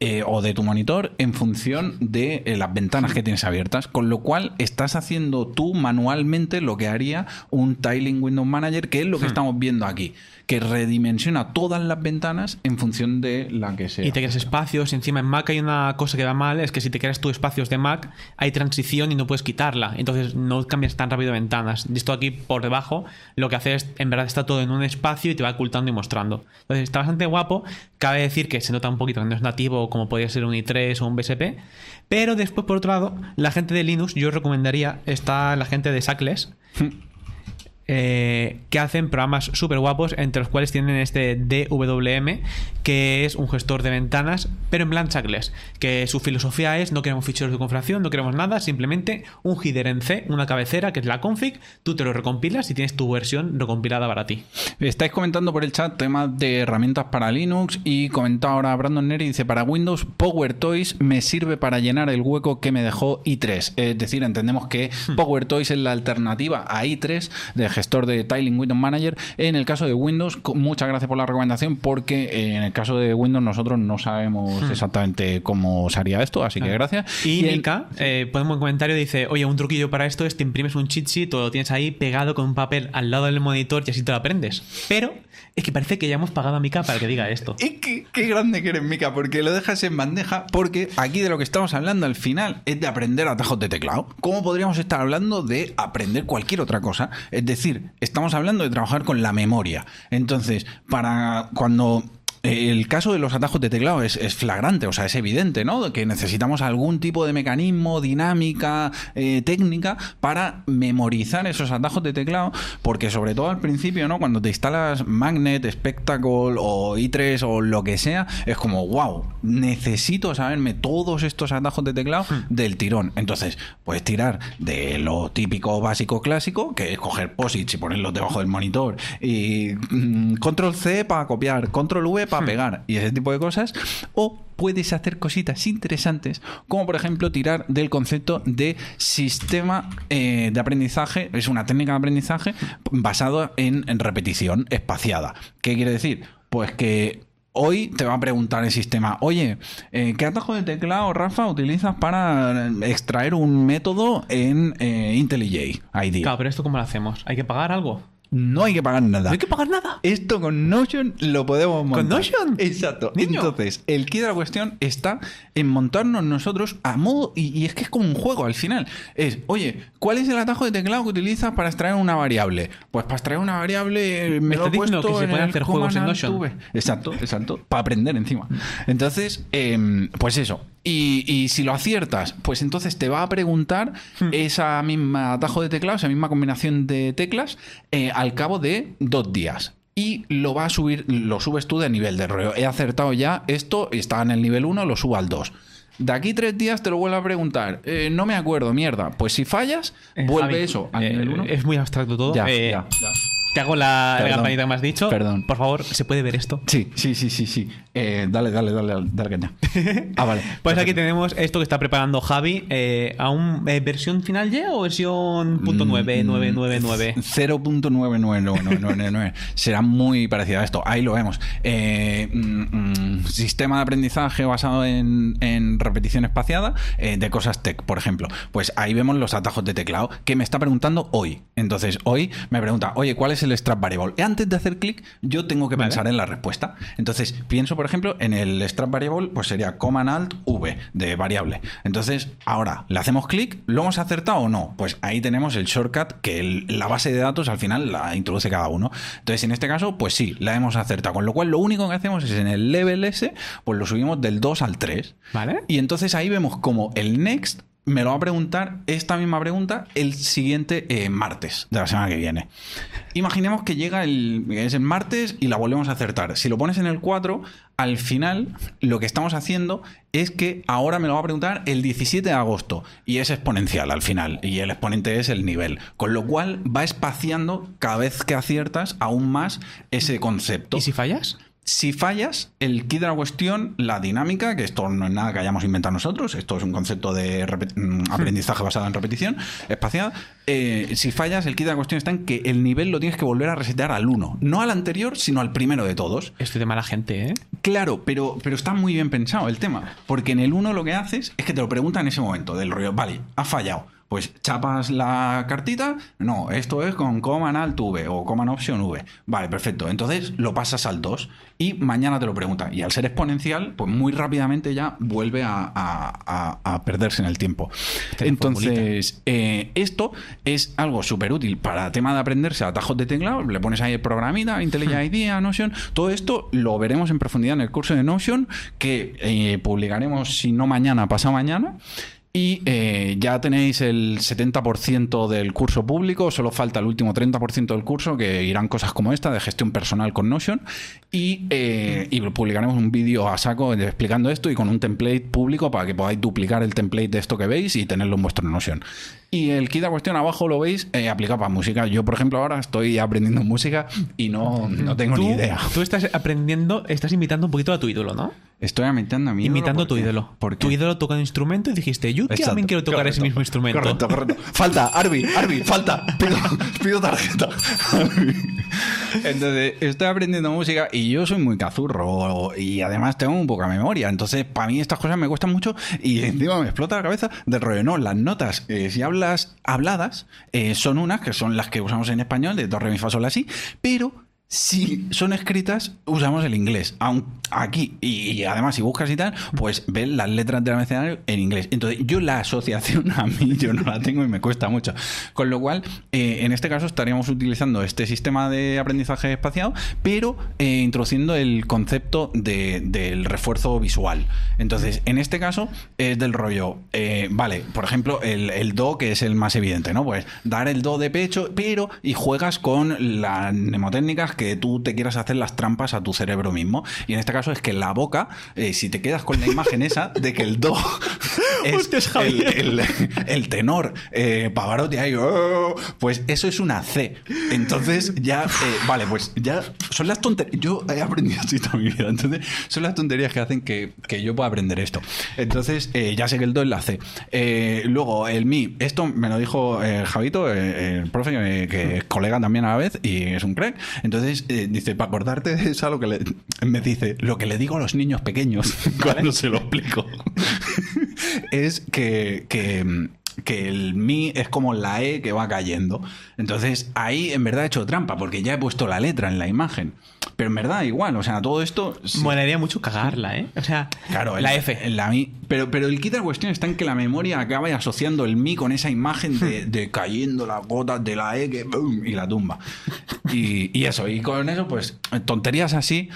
eh, o de tu monitor en función de eh, las ventanas que tienes abiertas, con lo cual estás haciendo tú manualmente lo que haría un Tiling Window Manager, que es lo que estamos viendo aquí, que redimensiona todas las ventanas en función de la que sea. Y te creas espacios. Encima en Mac hay una cosa que va mal, es que si te creas tus espacios de Mac, hay transición y no puedes quitarla. Entonces no cambias tan rápido ventanas. Y esto aquí por debajo, lo que hace es, en verdad está todo en un espacio y te va ocultando y mostrando. Entonces está bastante guapo. Cabe decir que se nota un poquito que no es nativo como podría ser un i3 o un BSP. Pero después, por otro lado, la gente de Linux, yo recomendaría, está la gente de Sackless. eh, que hacen programas súper guapos, entre los cuales tienen este DWM, que es un gestor de ventanas, pero en plan que su filosofía es no queremos ficheros de configuración, no queremos nada, simplemente un header en C, una cabecera, que es la config, tú te lo recompilas y tienes tu versión recompilada para ti. Estáis comentando por el chat temas de herramientas para Linux y comentaba ahora Brandon Neri, dice, para Windows Power Toys me sirve para llenar el hueco que me dejó i3. Es decir, entendemos que Power Toys es la alternativa a i3 de gestor de Tiling Window Manager. En el caso de Windows, muchas gracias por la recomendación porque eh, en el caso de Windows nosotros no sabemos exactamente cómo se haría esto, así que gracias. Y, en- Nika, eh, ponemos un comentario, dice, oye, un truquillo para esto es te imprimes un cheat sheet o lo tienes ahí pegado con un papel al lado del monitor y así te lo aprendes. Pero es que parece que ya hemos pagado a Mika para que diga esto. Es que qué grande que eres, Mica, porque lo dejas en bandeja, porque aquí de lo que estamos hablando al final es de aprender atajos de teclado. ¿Cómo podríamos estar hablando de aprender cualquier otra cosa? Es decir, estamos hablando de trabajar con la memoria. Entonces, para cuando el caso de los atajos de teclado es, es flagrante, o sea, es evidente, ¿no? Que necesitamos algún tipo de mecanismo, dinámica, eh, técnica para memorizar esos atajos de teclado, porque sobre todo al principio, ¿no? Cuando te instalas Magnet, Spectacle o i3 o lo que sea, es como, wow, necesito saberme todos estos atajos de teclado del tirón. Entonces, puedes tirar de lo típico, básico, clásico, que es coger posits y ponerlos debajo del monitor y mm, control C para copiar, control V para pegar y ese tipo de cosas, o puedes hacer cositas interesantes, como por ejemplo tirar del concepto de sistema eh, de aprendizaje, es una técnica de aprendizaje basada en, en repetición espaciada. ¿Qué quiere decir? Pues que Hoy te va a preguntar el sistema, oye, eh, ¿qué atajo de teclado, Rafa, utilizas para extraer un método en eh, IntelliJ IDEA? Claro, pero esto ¿cómo lo hacemos? ¿Hay que pagar algo? No hay que pagar nada. No hay que pagar nada. Esto con Notion lo podemos montar. Notion? Exacto. Niño. Entonces, el kit de la cuestión está en montarnos nosotros a modo. Y, y es que es como un juego al final. Es, oye, ¿cuál es el atajo de teclado que utilizas para extraer una variable? Pues para extraer una variable eh, me, ¿Me lo he estás diciendo que se en pueden hacer juegos en Notion? Exacto, exacto. Para aprender encima. Entonces, em, pues eso. Y, y si lo aciertas, pues entonces te va a preguntar Hmm. esa misma atajo de teclado, esa misma combinación de teclas, eh, al cabo de dos días. Y lo va a subir, lo subes tú de nivel de rollo. He acertado ya esto, está en el nivel 1, lo subo al 2. De aquí tres días te lo vuelvo a preguntar. Eh, no me acuerdo, mierda. Pues si fallas, Eh, vuelve Javi, eso al eh, nivel 1. Es muy abstracto todo. Ya, Eh, ya, ya. Te hago la, la campanita que me has dicho. Perdón. Por favor, ¿se puede ver esto? Sí, sí, sí, sí, sí. Eh, dale, dale, dale, dale caña. Ah, vale. Pues aquí tenemos esto que está preparando Javi. Eh, ¿Aún eh, versión final ya o versión punto Mm, 9999? 0.99999. Será muy parecido a esto. Ahí lo vemos. Eh, mm, mm, sistema de aprendizaje basado en, en repetición espaciada eh, de cosas tech, por ejemplo. Pues ahí vemos los atajos de teclado que me está preguntando hoy. Entonces, hoy me pregunta, oye, ¿cuál es el strap variable. Antes de hacer clic, yo tengo que Vale. pensar en la respuesta. Entonces, pienso, por ejemplo, en el strap variable, pues sería command alt v de variable. Entonces, ahora le hacemos clic, ¿lo hemos acertado o no? Pues ahí tenemos el shortcut que el- la base de datos al final la introduce cada uno. Entonces, en este caso, pues sí, la hemos acertado. Con lo cual, lo único que hacemos es en el level S, pues lo subimos del 2 al 3. ¿Vale? Y entonces ahí vemos como el next me lo va a preguntar esta misma pregunta el siguiente eh, martes de la semana que viene. Imaginemos que llega el, es el martes y la volvemos a acertar. Si lo pones en el 4, al final lo que estamos haciendo es que ahora me lo va a preguntar el 17 de agosto y es exponencial al final y el exponente es el nivel. Con lo cual va espaciando cada vez que aciertas aún más ese concepto. ¿Y si fallas? Si fallas, el kit de la cuestión, la dinámica, que esto no es nada que hayamos inventado nosotros, esto es un concepto de mm, aprendizaje basado en repetición espaciada. eh, si fallas, el kit de la cuestión está en que el nivel lo tienes que volver a resetear al 1. No al anterior, sino al primero de todos. Estoy de mala gente, ¿eh? Claro, pero, pero está muy bien pensado el tema. Porque en el 1 lo que haces es que te lo preguntan en ese momento, del rollo, vale, has fallado. Pues chapas la cartita, no, esto es con command alt V o command option V. Vale, perfecto. Entonces lo pasas al 2 y mañana te lo pregunta. Y al ser exponencial, pues muy rápidamente ya vuelve a, a- a- a perderse en el tiempo. Entonces, eh, esto es algo súper útil para tema de aprenderse atajos de teclado. Le pones ahí el programita, IntelliJ IDEA, Notion. Todo esto lo veremos en profundidad en el curso de Notion que eh, publicaremos, si no mañana, pasado mañana. Y eh, ya tenéis el 70% del curso público, solo falta el último 30% del curso, que irán cosas como esta, de gestión personal con Notion. Y, eh, y publicaremos un vídeo a saco explicando esto y con un template público para que podáis duplicar el template de esto que veis y tenerlo en vuestro Notion. Y el kit de cuestión abajo lo veis eh, aplicado para música. Yo, por ejemplo, ahora estoy aprendiendo música y no, no tengo ni idea. Tú estás aprendiendo, estás imitando un poquito a tu ídolo, ¿no? Estoy imitando a mi Imitando a tu ídolo. ¿Por qué? Tu ídolo toca un instrumento y dijiste, yo Exacto. también quiero tocar ese mismo instrumento. Correcto, correcto. Falta, Arby, Arby, falta. Pido, pido tarjeta. Entonces, estoy aprendiendo música y yo soy muy cazurro y además tengo un poca memoria. Entonces, para mí estas cosas me cuestan mucho y encima me explota la cabeza del rollo. No, las notas, eh, si hablas habladas, eh, son unas que son las que usamos en español, de do, re, mi, fa, sol, así, pero si son escritas, usamos el inglés. Aquí, y, y además, si buscas y tal, pues ves las letras del abecedario en inglés. Entonces, yo la asociación a mí, yo no la tengo y me cuesta mucho. Con lo cual, eh, en este caso, estaríamos utilizando este sistema de aprendizaje espaciado, pero eh, introduciendo el concepto de- del refuerzo visual. Entonces, en este caso, es del rollo, eh, vale, por ejemplo, el, el do, que es el más evidente, ¿no? Pues dar el do de pecho, pero y juegas con las mnemotécnicas que tú te quieras hacer las trampas a tu cerebro mismo. Y en este caso es que la boca, eh, si te quedas con la imagen esa de que el do es el, el- el tenor eh, Pavarotti ahí, "Oh", pues eso es una C. Entonces ya, eh, vale, pues ya son las tonterías. Yo he aprendido así toda mi vida. Entonces son las tonterías que hacen que, que yo pueda aprender esto. Entonces eh, ya sé que el do es la C. Luego el mi, esto me lo dijo eh, Javito, eh, el profe, que, que es colega también a la vez y es un crack. Entonces eh, dice, para acordarte de eso, lo que le, me dice, lo que le digo a los niños pequeños cuando se lo explico es que, que, que el mi es como la E que va cayendo. Entonces ahí en verdad he hecho trampa porque ya he puesto la letra en la imagen. Pero en verdad igual, o sea, todo esto... sí. Molaría mucho cagarla, ¿eh? O sea, Claro, la el- F. el- la mi. Pero, pero el kit de la cuestión está en que la memoria acaba asociando el mi con esa imagen de, de cayendo las gotas de la E que ¡boom! y la tumba. Y, y eso, y con eso, pues, tonterías así.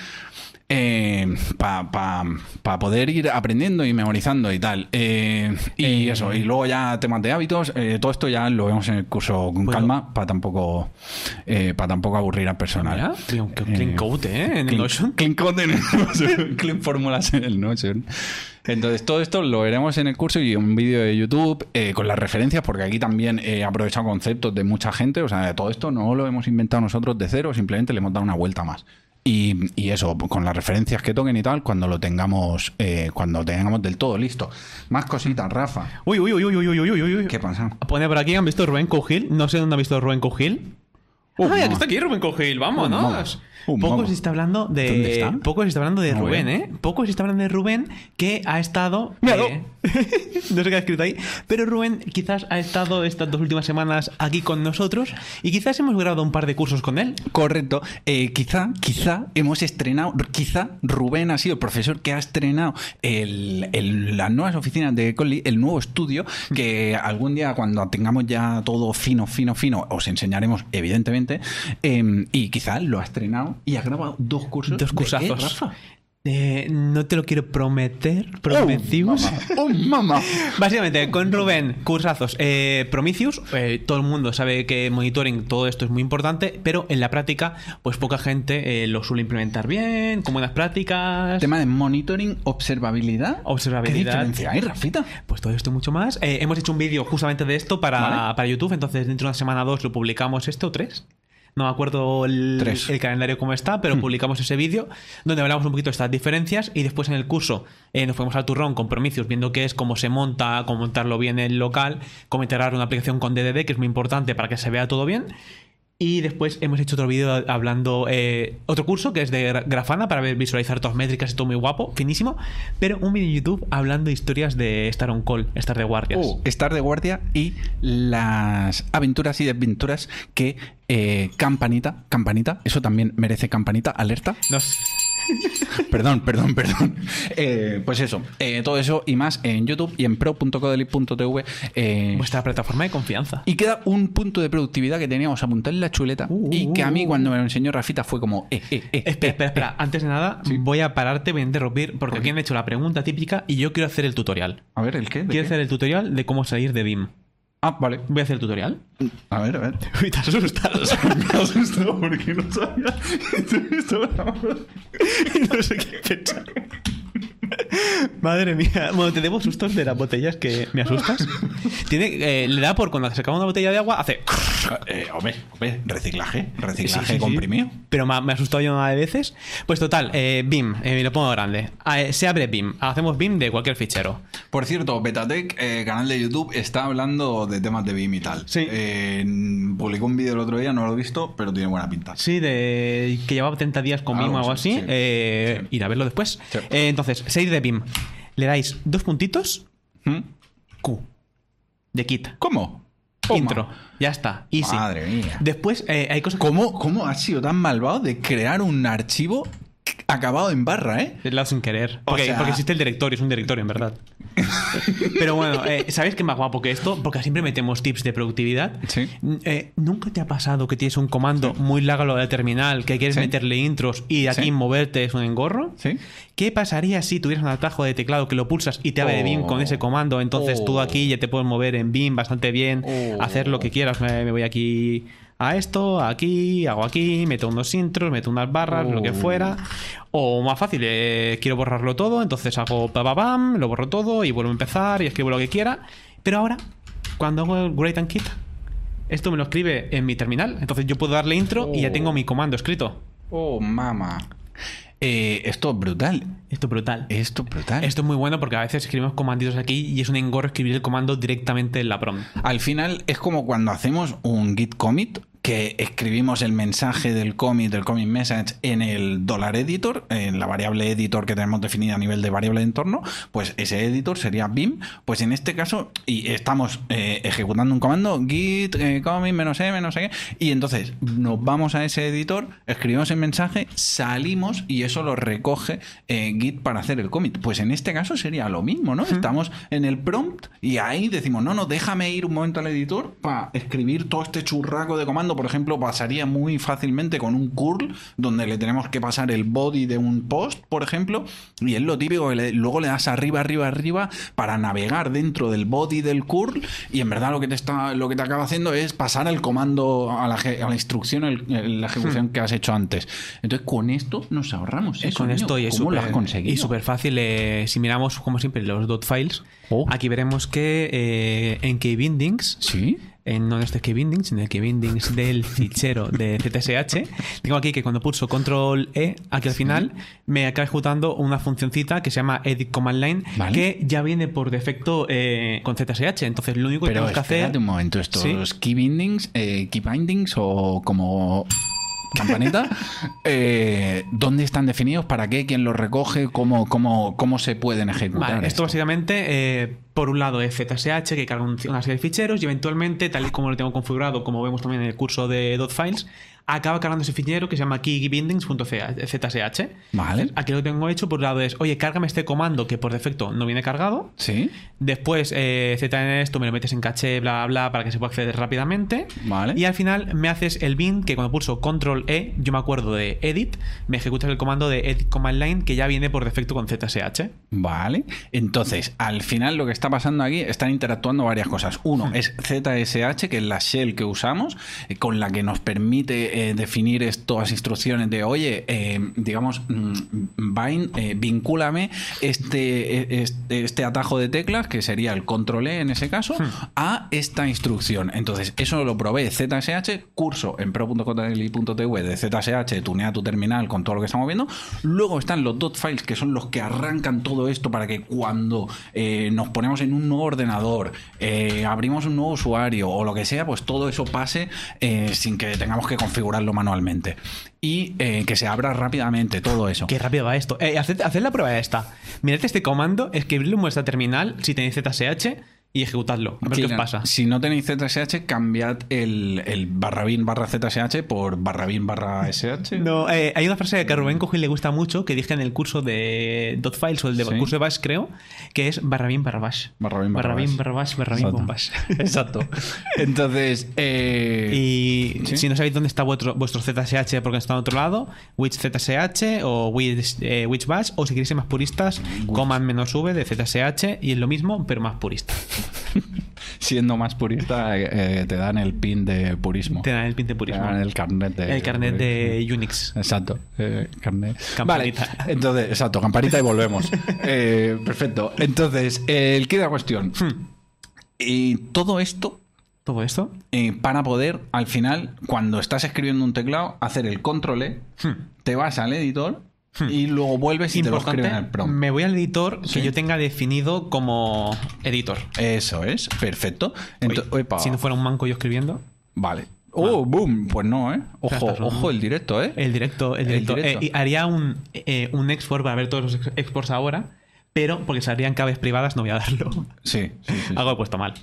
Para poder ir aprendiendo y memorizando y tal. Eh, y Eh, eso, y luego ya temas de hábitos, eh, todo esto ya lo vemos en el curso con Bueno. calma para tampoco, eh, para tampoco aburrir al personal. Mira, clean Eh, code, ¿eh? En el Clean, Notion. clean code en el Notion. clean fórmulas en el Notion. Entonces, todo esto lo veremos en el curso y un vídeo de YouTube eh, con las referencias, porque aquí también he aprovechado conceptos de mucha gente. O sea, todo esto no lo hemos inventado nosotros de cero, simplemente le hemos dado una vuelta más. Y, y, eso, con las referencias que toquen y tal, cuando lo tengamos, eh, cuando tengamos del todo listo. Más cositas, Rafa. Uy, uy, uy, uy, uy, uy, uy, uy. ¿Qué pasa? Pone por aquí, ¿han visto Rubén Cogil? No sé dónde ha visto Rubén Cogil. Uh, aquí está aquí Rubén Cogil, vámonos. Oh, poco se está hablando de. ¿Dónde está? Poco se está hablando de Rubén. ¿eh? Poco se está hablando de Rubén que ha estado. Eh, no sé qué ha escrito ahí. Pero Rubén quizás ha estado estas dos últimas semanas aquí con nosotros y quizás hemos grabado un par de cursos con él. Correcto. Eh, quizá, quizá hemos estrenado, quizá Rubén ha sido el profesor que ha estrenado el, el- las nuevas oficinas de Colli, el nuevo estudio, que algún día cuando tengamos ya todo fino, fino, fino, os enseñaremos, evidentemente. eh, y quizá lo ha estrenado y ha grabado dos cursos. Dos ¿De qué, cursazos. Rafa? Eh, no te lo quiero prometer. Oh, mamá. Oh, mamá. Básicamente, con Rubén, cursazos. Eh, Prometheus, eh, todo el mundo sabe que monitoring, todo esto es muy importante, pero en la práctica, pues poca gente eh, lo suele implementar bien, con buenas prácticas. Tema de monitoring, observabilidad. Observabilidad. ¿Qué diferencia hay, Rafita? Pues todo esto y mucho más. Eh, hemos hecho un vídeo justamente de esto para, Vale. para YouTube, entonces dentro de una semana o dos lo publicamos este o tres. No me acuerdo el, Tres. el calendario cómo está, pero publicamos ese vídeo donde hablamos un poquito de estas diferencias y después en el curso eh, nos fuimos al turrón con Prometheus viendo qué es, cómo se monta, cómo montarlo bien en local, cómo integrar una aplicación con DDD, que es muy importante para que se vea todo bien. Y después hemos hecho otro vídeo hablando, eh, otro curso que es de Gra- Grafana para visualizar todas métricas y todo muy guapo, finísimo. Pero un vídeo en YouTube hablando de historias de estar on call, estar de guardias. Oh, estar de guardia y las aventuras y desventuras que eh, Campanita, Campanita, eso también merece Campanita, alerta. Nos- Perdón, perdón, perdón. Eh, pues eso, eh, todo eso y más en YouTube y en pro.codeli.tv. eh, vuestra plataforma de confianza. y queda un punto de productividad que teníamos apuntado en la chuleta Uh, y que a mí uh, cuando me lo enseñó Rafita fue como. Espera, espera, espera. Antes de nada, voy a pararte, voy a interrumpir, porque aquí han hecho la pregunta típica y yo quiero hacer el tutorial. A ver, ¿el qué? ¿De Quiero qué? hacer el tutorial de cómo salir de BIM. Ah, vale. Voy a hacer el tutorial. A ver, a ver. Uy, te asustas. me asustó porque no sabía. no sé qué pensar. Madre mía. Bueno, te debo sustos de las botellas que me asustas. Tiene, eh, le da por cuando se acaba una botella de agua, hace. Eh, hombre, hombre, reciclaje, reciclaje Sí, sí, sí. comprimido. Pero me ha, me ha asustado yo una de veces. Pues total, eh, BIM, eh, lo pongo grande. Ah, se abre BIM. Hacemos BIM de cualquier fichero. Por cierto, Betatec, canal de YouTube, está hablando de temas de BIM y tal. Sí. Publicó un vídeo el otro día, no lo he visto, pero tiene buena pinta. Sí, de que llevaba 30 días con BIM o algo así, así. sí. Sí. Ir a verlo después. Entonces, salir de BIM. Le dais dos puntitos, ¿Mm? Q. De kit. ¿Cómo? Toma. Intro. Ya está. Easy. Madre mía. Después eh, hay cosas ¿Cómo, ¿Cómo has sido tan malvado de crear un archivo acabado en barra, eh? dado sin querer. O Porque, sea- porque existe el directorio, es un directorio en verdad. Pero bueno, eh, ¿sabéis qué más guapo que esto? Porque siempre metemos tips de productividad. Sí. Eh, ¿Nunca te ha pasado que tienes un comando muy largo de terminal, que quieres Sí. meterle intros y aquí moverte es un engorro? ¿Sí? ¿Qué pasaría si tuvieras un atajo de teclado que lo pulsas y te abre Oh. BIM con ese comando? Entonces tú aquí ya te puedes mover en BIM bastante bien, Oh. hacer lo que quieras. Me, me voy aquí a esto, aquí, hago aquí, meto unos intros, meto unas barras, lo que Oh. fuera. O más fácil, eh, quiero borrarlo todo, entonces hago pa, pam, lo borro todo y vuelvo a empezar y escribo lo que quiera. Pero ahora, cuando hago el Great and Kit, esto me lo escribe en mi terminal. Entonces yo puedo darle intro y ya Oh. tengo mi comando escrito. Oh, mamá. Eh, esto es brutal. Esto es brutal. Esto es brutal. Esto es muy bueno porque a veces escribimos comanditos aquí y es un engorro escribir el comando directamente en la prompt. Al final es como cuando hacemos un git commit que escribimos el mensaje del commit, del commit message en el dollar editor, en la variable editor que tenemos definida a nivel de variable de entorno, pues ese editor sería BIM. Pues en este caso, y estamos eh, ejecutando un comando git eh, commit menos m, no sé qué, y entonces nos vamos a ese editor, escribimos el mensaje, salimos y eso lo recoge eh, git para hacer el commit. Pues en este caso sería lo mismo, ¿no? Estamos en el prompt y ahí decimos, no, no, déjame ir un momento al editor para escribir todo este churraco de comando. Por ejemplo, pasaría muy fácilmente con un curl donde le tenemos que pasar el body de un post, por ejemplo, y es lo típico que le- luego le das arriba, arriba, arriba para navegar dentro del body del curl y en verdad lo que te está lo que te acaba haciendo es pasar el comando a la, eje- a la instrucción, el- la ejecución que has hecho antes. Entonces, con esto nos ahorramos Eh, eso. con niño. esto y es ¿Cómo lo has súper- conseguido? Y súper fácil. eh, si miramos, como siempre, los dot files, Oh. aquí veremos que eh, en kbindings, ¿Sí? En, no en este kbindings, sino en el kbindings del fichero de ZSH, tengo aquí que cuando pulso control E, aquí al final, me acaba ejecutando una funcioncita que se llama edit command line, Vale. que ya viene por defecto eh, con ZSH. Entonces, lo único que Pero tenemos que hacer. un momento, estos Sí. key bindings, eh, key bindings o como campanita. Eh, ¿Dónde están definidos? ¿Para qué? ¿Quién los recoge? ¿Cómo, cómo, cómo se pueden ejecutar? Vale, esto básicamente, eh, por un lado es ZSH que carga un- una serie de ficheros y eventualmente, tal y como lo tengo configurado, como vemos también en el curso de .files, acaba cargando ese fichero que se llama keybindings.zsh. Vale. Aquí lo que tengo hecho por un lado es, oye, cárgame este comando que por defecto no viene cargado. Sí, Después, eh, Z en esto, me lo metes en caché, bla, bla, para que se pueda acceder rápidamente. Vale. Y al final me haces el bin que cuando pulso control E, yo me acuerdo de edit, me ejecutas el comando de edit command line que ya viene por defecto con ZSH. Vale. Entonces, al final lo que está pasando aquí, están interactuando varias cosas. Uno es ZSH, que es la shell que usamos, eh, con la que nos permite eh, definir estas instrucciones de, oye, eh, digamos, mm, bind, eh, vincúlame este, eh, este, este atajo de teclas, que sería el control E en ese caso, a esta instrucción. Entonces, eso lo provee ZSH, curso en pro.jli.tv de ZSH, tunea tu terminal con todo lo que estamos viendo. Luego están los dot files, que son los que arrancan todo esto para que cuando nos ponemos en un nuevo ordenador, abrimos un nuevo usuario o lo que sea, pues todo eso pase sin que tengamos que configurarlo manualmente. Y eh, que se abra rápidamente todo eso. Qué rápido va esto. Eh, la prueba esta. Mirad este comando, escribirlo en vuestra terminal si tenéis ZSH y ejecutadlo. A ver qué os pasa. Si no tenéis ZSH, cambiad el, el barra bin barra ZSH por barra bin barra SH. No, eh, hay una frase que a Rubén Cojín le gusta mucho que dije en el curso de .files o el de Sí. curso de Bash, creo, que es barra bin barra bash. Barra bin barra barra bin bash. barra bash barra bin Exacto. bash. Exacto. Entonces, eh, Y ¿Sí? si no sabéis dónde está vuestro, vuestro ZSH porque está en otro lado, which ZSH o which, eh, which bash, o si queréis ser más puristas, command menos V de ZSH y es lo mismo, pero más purista. siendo más purista, eh, te dan el pin de purismo. Te dan el pin de Te purismo. dan el carnet de. El carnet de Unix. Exacto, eh, carnet. Campanita. Vale, entonces, exacto, campanita y volvemos. Eh, perfecto. Entonces, el kit de la cuestión. Hmm. Y todo esto Todo esto. para poder, al final, cuando estás escribiendo un teclado, hacer el control E, Hmm. te vas al editor y luego vuelves y te lo en el prompt. me voy al editor Sí. que yo tenga definido como editor. Eso es, perfecto. Ento- Oye, si no fuera un manco yo escribiendo. Vale. Oh, boom. Pues no, ¿eh? Ojo, ojo el directo, ¿eh? El directo, el El directo. Eh, haría un, eh, un export para ver todos los ex- exports ahora, pero porque saldrían claves privadas no voy a darlo. Sí, sí, sí. Algo he puesto mal.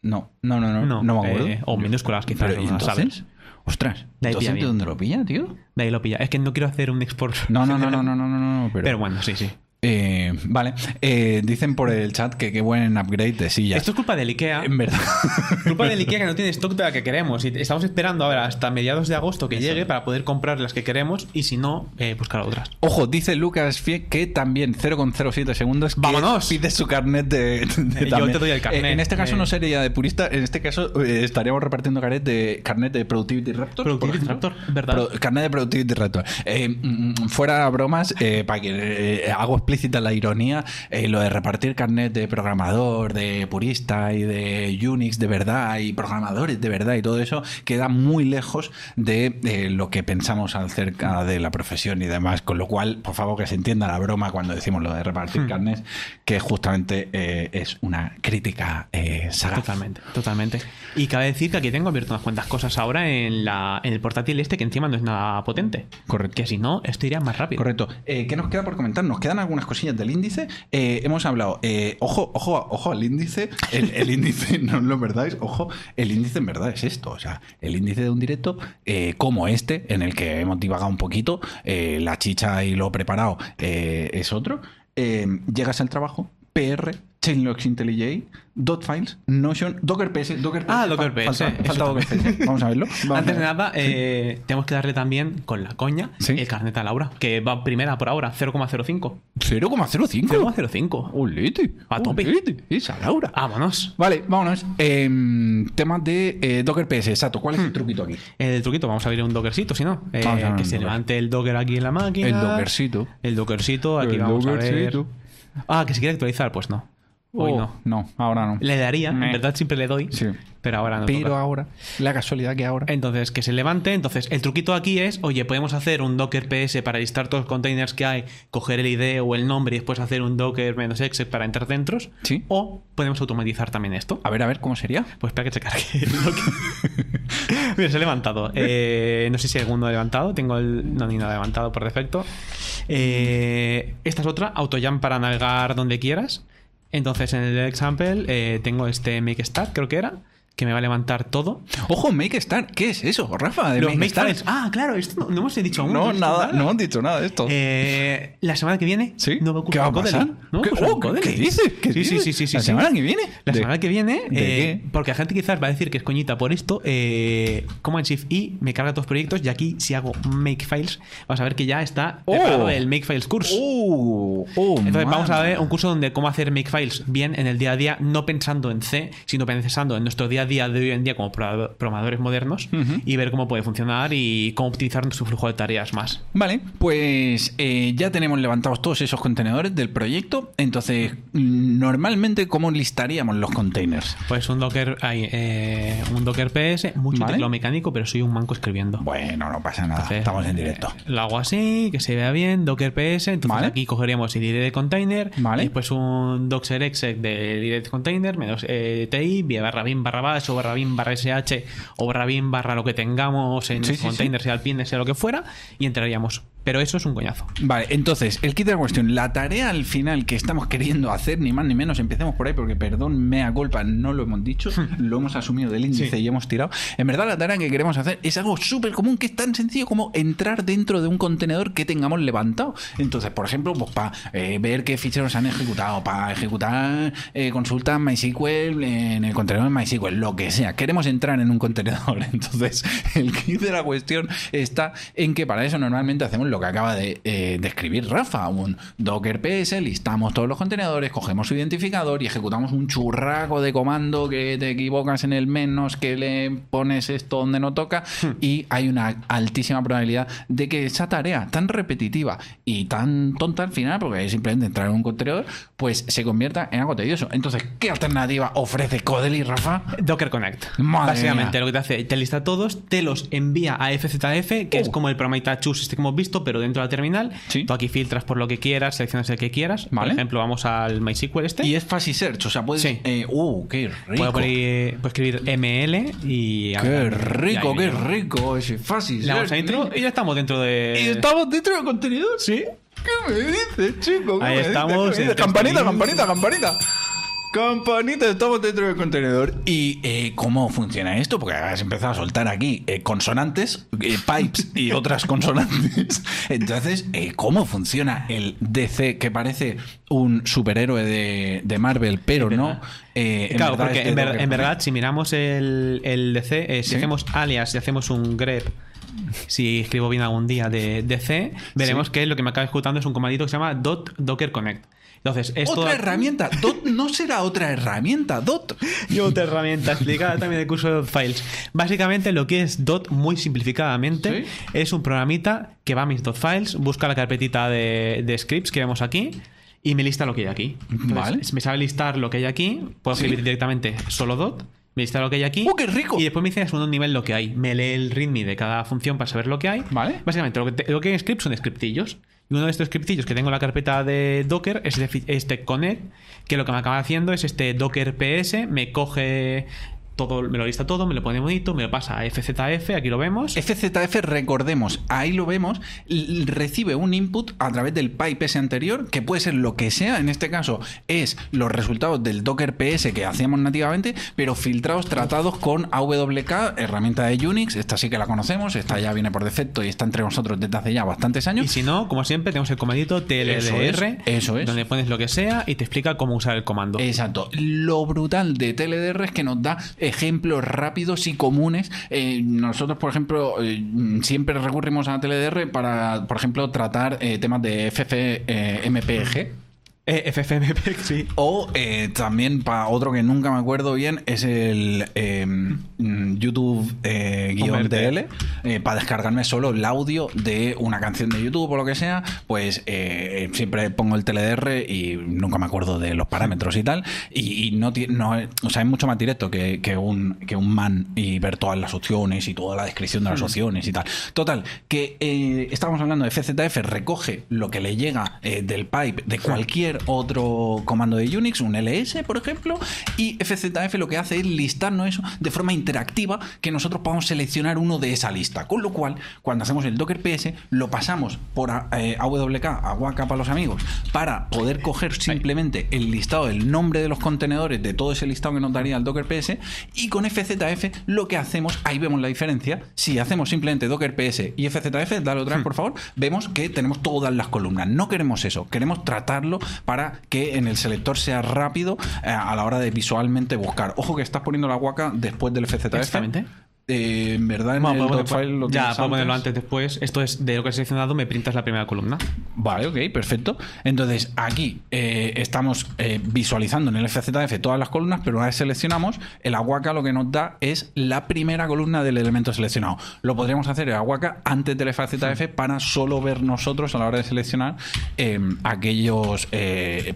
No, no, no, no. No, No, me acuerdo. eh, o minúsculas, quizás, Pero, ¿y no entonces? sabes. Ostras, De ahí ¿entonces pilla de bien. dónde lo pilla, tío? De ahí lo pilla. Es que no quiero hacer un export. No, no, no, no, no, no, no, no, pero... Pero bueno, sí, sí. Eh, vale, Eh, dicen por el chat que qué buen upgrade de silla. Esto es culpa del IKEA. En verdad. Culpa del IKEA que no tiene stock de la que queremos. Y estamos esperando ahora hasta mediados de agosto que llegue para poder comprar las que queremos y si no, eh, buscar otras. Ojo, dice Lucas Fie que también 0,07 segundos. ¡Vámonos! Pide su carnet de. de yo te doy el carnet. Eh, en este caso no sería de purista, en este caso estaríamos repartiendo carnet de carnet de Productivity Raptor. Productivity. Raptor, ¿verdad? Pro- carnet de Productivity Raptor. Eh, mm, fuera bromas, eh, para que hago explícita la ironía, eh, lo de repartir carnet de programador, de purista y de Unix de verdad y programadores de verdad y todo eso queda muy lejos de eh, lo que pensamos acerca de la profesión y demás. Con lo cual, por favor, que se entienda la broma cuando decimos lo de repartir carnets, que justamente eh, es una crítica eh, sagaz. Totalmente, totalmente. Y cabe decir que aquí tengo abierto unas cuantas cosas ahora en, la, en el portátil este que encima no es nada potente. Correcto. Que si no, esto iría más rápido. Correcto. ¿Qué nos queda por comentar? Nos quedan algunas cosillas del índice. Eh, hemos hablado, eh, ojo, ojo, ojo al índice. El, el índice, no lo verdáis, ojo, el índice en verdad es esto. O sea, el índice de un directo eh, como este, en el que hemos divagado un poquito, la chicha y lo preparado es otro. Llegas al trabajo, PR, Chainlocks IntelliJ, Dotfiles, Notion, Docker PS, Docker. Ah, Docker Fal- PS, Falta, falta Docker también. PS. Vamos a verlo. Vamos Antes a de ver. nada, eh, tenemos que darle también, con la coña, Sí. el carnet a Laura, que va primera por ahora, 0,05. 0,05. 0,05. Olete. A tope. olete, Esa Laura. Vámonos. Vale, vámonos. Em, temas de eh, Docker PS, exacto. ¿Cuál es el truquito aquí? El truquito, vamos a abrir un dockercito, si no. Eh, a que se Docker. levante el docker aquí en la máquina. El dockercito. El dockercito, aquí El vamos a dockercito. ver. Ah, que se quiere actualizar, pues no. Hoy Oh, no. No, ahora no. Le daría, en verdad siempre le doy, Sí. pero ahora no. Pero toca. ahora, la casualidad que ahora. Entonces, que se levante. Entonces, el truquito aquí es, oye, podemos hacer un Docker PS para listar todos los containers que hay, coger el ID o el nombre y después hacer un Docker menos exe para entrar dentro. Sí. O podemos automatizar también esto. A ver, a ver, ¿cómo sería? Pues espera que se cargue. Mira, se ha levantado. Eh, no sé si alguno ha levantado. Tengo el. No, ni nada levantado por defecto. Eh, esta es otra, AutoJump para navegar donde quieras. Entonces, en el example eh, tengo este Make Start, creo que era, que me va a levantar todo. Ojo, Make Start. ¿Qué es eso, Rafa? De Los Make Make Start? Files. Ah, claro, esto no, no hemos dicho aún. No, hemos nada, no han dicho nada de esto. Eh, la semana que viene, ¿Sí? nuevo curso ¿Qué va a pasar? ¿Qué, oh, ¿qué- Codely. qué dices? ¿Qué sí, sí, dices? sí, sí, sí, ¿La sí. semana que viene? La ¿De- semana que viene, eh, porque la gente quizás va a decir que es coñita por esto, eh, Command Shift I me carga todos los proyectos y aquí si hago Makefiles, vamos a ver que ya está Oh. preparado el Makefiles curso. Uh, oh, Entonces vamos a ver un curso donde cómo hacer makefiles bien en el día a día, no pensando en C, sino pensando en nuestro día a día de hoy en día como pro- programadores modernos y ver cómo puede funcionar y cómo optimizar nuestro flujo de tareas más. Vale, pues eh, ya tenemos levantados todos esos contenedores del proyecto. Entonces, normalmente, ¿cómo listaríamos los containers? Pues un Docker, hay eh, un Docker PS, mucho Vale. teclado mecánico, pero soy un manco escribiendo. Bueno, no pasa nada. Entonces, Estamos en eh, directo. Lo hago así, que se vea bien, Docker PS. Entonces Vale. aquí cogeríamos el ID de container, Vale. y después un docker exec del ID de container, menos eh, TI, barra bin barra bash, o barra bin barra SH, o barra bin barra lo que tengamos en Sí, el sí, container, sea el pin, sea lo que fuera, y entraríamos. Pero eso es un coñazo. Vale, entonces, el kit de la cuestión, la tarea al final que estamos queriendo hacer, ni más ni menos, empecemos por ahí, porque perdón, mea culpa, no lo hemos dicho, lo hemos asumido del índice Sí. y hemos tirado. En verdad, la tarea que queremos hacer es algo súper común, que es tan sencillo como entrar dentro de un contenedor que tengamos levantado. Entonces, por ejemplo, pues para ver qué ficheros han ejecutado, para ejecutar eh, consultas MySQL en el contenedor de MySQL, lo que sea. Queremos entrar en un contenedor. Entonces, el kit de la cuestión está en que para eso normalmente hacemos lo que acaba de eh, describir Rafa, un Docker PS, listamos todos los contenedores, cogemos su identificador y ejecutamos un churraco de comando que te equivocas en el menos, que le pones esto donde no toca y hay una altísima probabilidad de que esa tarea tan repetitiva y tan tonta al final, porque es simplemente entrar en un contenedor, pues se convierta en algo tedioso. Entonces, ¿qué alternativa ofrece Codely, Rafa? Docker Connect. Madre Básicamente mía. lo que te hace, te lista todos, te los envía a FZF, que es Uh. como el programita chus este que hemos visto, pero dentro de la terminal. Sí. Tú aquí filtras por lo que quieras, seleccionas el que quieras. Vale. Por ejemplo, vamos al MySQL este. Y es Fuzzy Search, o sea, puedes... Sí. eh, ¡Uh, qué rico! Puedo, poner- puedo escribir ML y... ¡Qué rico, qué rico ese a intro y ya estamos dentro de... ¿Y estamos dentro del contenedor? Sí. ¿Qué me dices, chico? ¿Qué Ahí me estamos, Campanita, campanita, campanita. Campanita, estamos dentro del contenedor. ¿Y eh, cómo funciona esto? Porque has empezado a soltar aquí eh, consonantes, eh, pipes y otras consonantes. Entonces, ¿cómo funciona el DC que parece un superhéroe de, de Marvel, pero no? en claro, verdad porque en, ver- Docker en verdad, si miramos el, el DC, si Sí. hacemos alias, si hacemos un grep, si escribo bien algún día de DC, veremos Sí. que lo que me acaba ejecutando es un comandito que se llama dot docker connect. Entonces, es Otra toda- herramienta. Dot no será otra herramienta. Dot. Y otra herramienta explicada también en el curso de Dot Files. Básicamente lo que es Dot, muy simplificadamente, Sí. es un programita que va a mis Dot Files, busca la carpetita de, de scripts que vemos aquí y me lista lo que hay aquí. Entonces, Vale. Me sabe listar lo que hay aquí, puedo Sí. escribir directamente solo Dot. Me lista lo que hay aquí. ¡Oh, qué rico! Y después me dice a segundo nivel lo que hay. Me lee el readme de cada función para saber lo que hay. Vale. Básicamente, lo que, te- lo que hay en scripts son scriptillos. Y uno de estos scriptillos que tengo en la carpeta de Docker es este, este connect, que lo que me acaba haciendo es este Docker PS, me coge todo, me lo lista todo, me lo pone bonito, me lo pasa a FZF, aquí lo vemos. FZF, recordemos, ahí lo vemos, recibe un input a través del pipe ese anterior, que puede ser lo que sea, en este caso es los resultados del Docker PS que hacíamos nativamente, pero filtrados, tratados con AWK, herramienta de Unix, esta sí que la conocemos, esta ya viene por defecto y está entre nosotros desde hace ya bastantes Y años. si no, como siempre, tenemos el comandito TLDR, Eso es, eso es. donde pones lo que sea y te explica cómo usar el comando. Exacto. Lo brutal de TLDR es que nos da ejemplos rápidos y comunes. Eh, nosotros, por ejemplo, eh, siempre recurrimos a TLDR para, por ejemplo, tratar eh, temas de FFmpeg. Eh, FFmpeg, sí. O eh, también para otro que nunca me acuerdo bien, es el eh, mm, en YouTube eh, eh, para descargarme solo el audio de una canción de YouTube o lo que sea, pues siempre pongo el TLDR y nunca me acuerdo de los parámetros y tal. Y, y no, no o sea, es mucho más directo que, que un, que un man y ver todas las opciones y toda la descripción de las opciones y tal. Total, que estábamos hablando de FZF, recoge lo que le llega del pipe de cualquier otro comando de Unix, un LS, por ejemplo, y FZF lo que hace es listarnos eso de forma interactiva que nosotros podamos seleccionar uno de esa lista. Con lo cual, cuando hacemos el Docker PS, lo pasamos por eh, AWK, a Waka para los amigos, para poder coger simplemente el listado, el nombre de los contenedores de todo ese listado que nos daría el Docker PS, y con FZF lo que hacemos, ahí vemos la diferencia, si hacemos simplemente Docker PS y FZF, dale otra vez por favor, vemos que tenemos todas las columnas. No queremos eso, queremos tratarlo para que en el selector sea rápido eh, a la hora de visualmente buscar. Ojo que estás poniendo la Waka después del FZF. Exactamente. Eh, en verdad, en Bueno, el dotfile lo ya, puedo ponerlo antes, después. Esto es de lo que he seleccionado, me printas la primera columna. Vale, ok, perfecto. Entonces, aquí eh, estamos eh, visualizando en el FZF todas las columnas, pero una vez seleccionamos, el Aguaca lo que nos da es la primera columna del elemento seleccionado. Lo podríamos hacer el Aguaca antes del FZF para solo ver nosotros a la hora de seleccionar eh, aquellos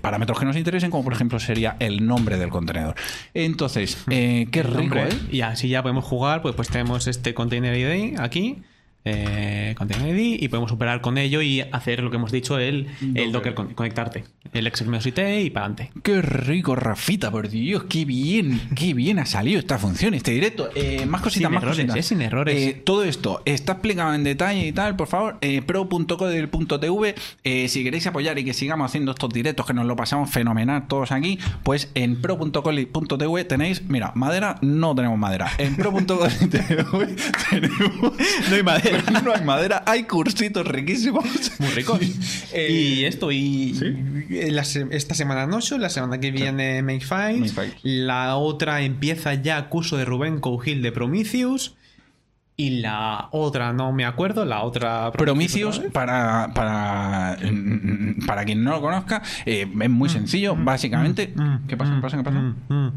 parámetros que nos interesen, como por ejemplo sería el nombre del contenedor. Entonces, eh, qué rico, nombre, ¿eh? Y así ya podemos jugar, pues, pues tenemos este Container ID aquí. Eh, Container ID y podemos operar con ello y hacer lo que hemos dicho, el, el Docker con- conectarte. El XMOSIT y para adelante. Qué rico, Rafita, por Dios, qué bien, qué bien ha salido esta función, este directo. Eh, más cositas, Sin más errores, cositas. eh, sin errores. Eh, todo esto está explicado en detalle y tal, por favor, pro.codel.tv. Eh, si queréis apoyar y que sigamos haciendo estos directos, que nos lo pasamos fenomenal todos aquí, pues en pro.codel.tv tenéis, mira, madera, no tenemos madera. En pro.codel.tv tenemos... No hay madera. No hay madera, hay cursitos riquísimos. Muy ricos. Eh, y esto, y eh, la esta semana Notion, la semana que viene Makefiles. la otra empieza ya curso de Rubén Cougil de Prometheus. Y la otra, no me acuerdo, la otra. Prometheus, para, para, mm, para quien no lo conozca, eh, es muy sencillo. Básicamente. Mm, ¿Qué pasa? ¿Qué pasa? ¿Qué pasa? mm, mm.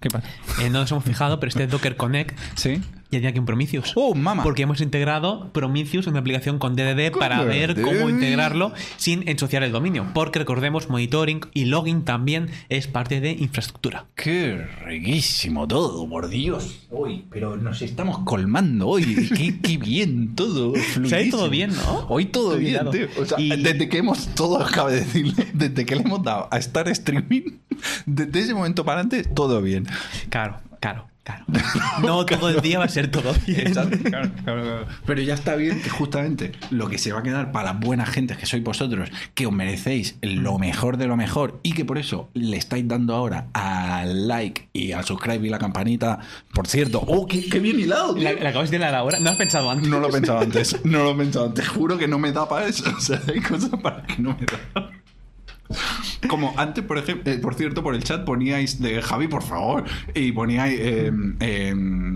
¿Qué pasa? Eh, no nos hemos fijado, pero este Docker Connect Sí. Ya tiene aquí un Prometheus. ¡Oh, mama! Porque hemos integrado Prometheus en una aplicación con DDD para ver cómo integrarlo sin ensuciar el dominio. Porque recordemos, monitoring y logging también es parte de infraestructura. Qué riquísimo todo, por Dios. Uy, pero nos estamos colmando hoy. Qué, qué bien todo. Ha ido todo bien, ¿no? Hoy todo Estoy bien, tío. O sea, Y- desde que hemos, todo cabe decirlo, desde que le hemos dado a estar streaming, desde ese momento para adelante, todo bien. Claro, claro, claro. No todo el día va a ser todo bien. Exacto, claro, claro, claro. Pero ya está bien que justamente lo que se va a quedar para las buenas gentes que sois vosotros, que os merecéis lo mejor de lo mejor y que por eso le estáis dando ahora al like y al subscribe y la campanita. Por cierto, ¡oh, qué, qué bien hilado! tío! La, la acabas de dar ahora. ¿No has pensado antes? No lo he pensado antes, no lo he pensado antes. Juro que no me da para eso. O sea, hay cosas para que no me da. Como antes, por ejemplo, eh, por cierto, por el chat poníais de Javi, por favor, y poníais, eh, eh,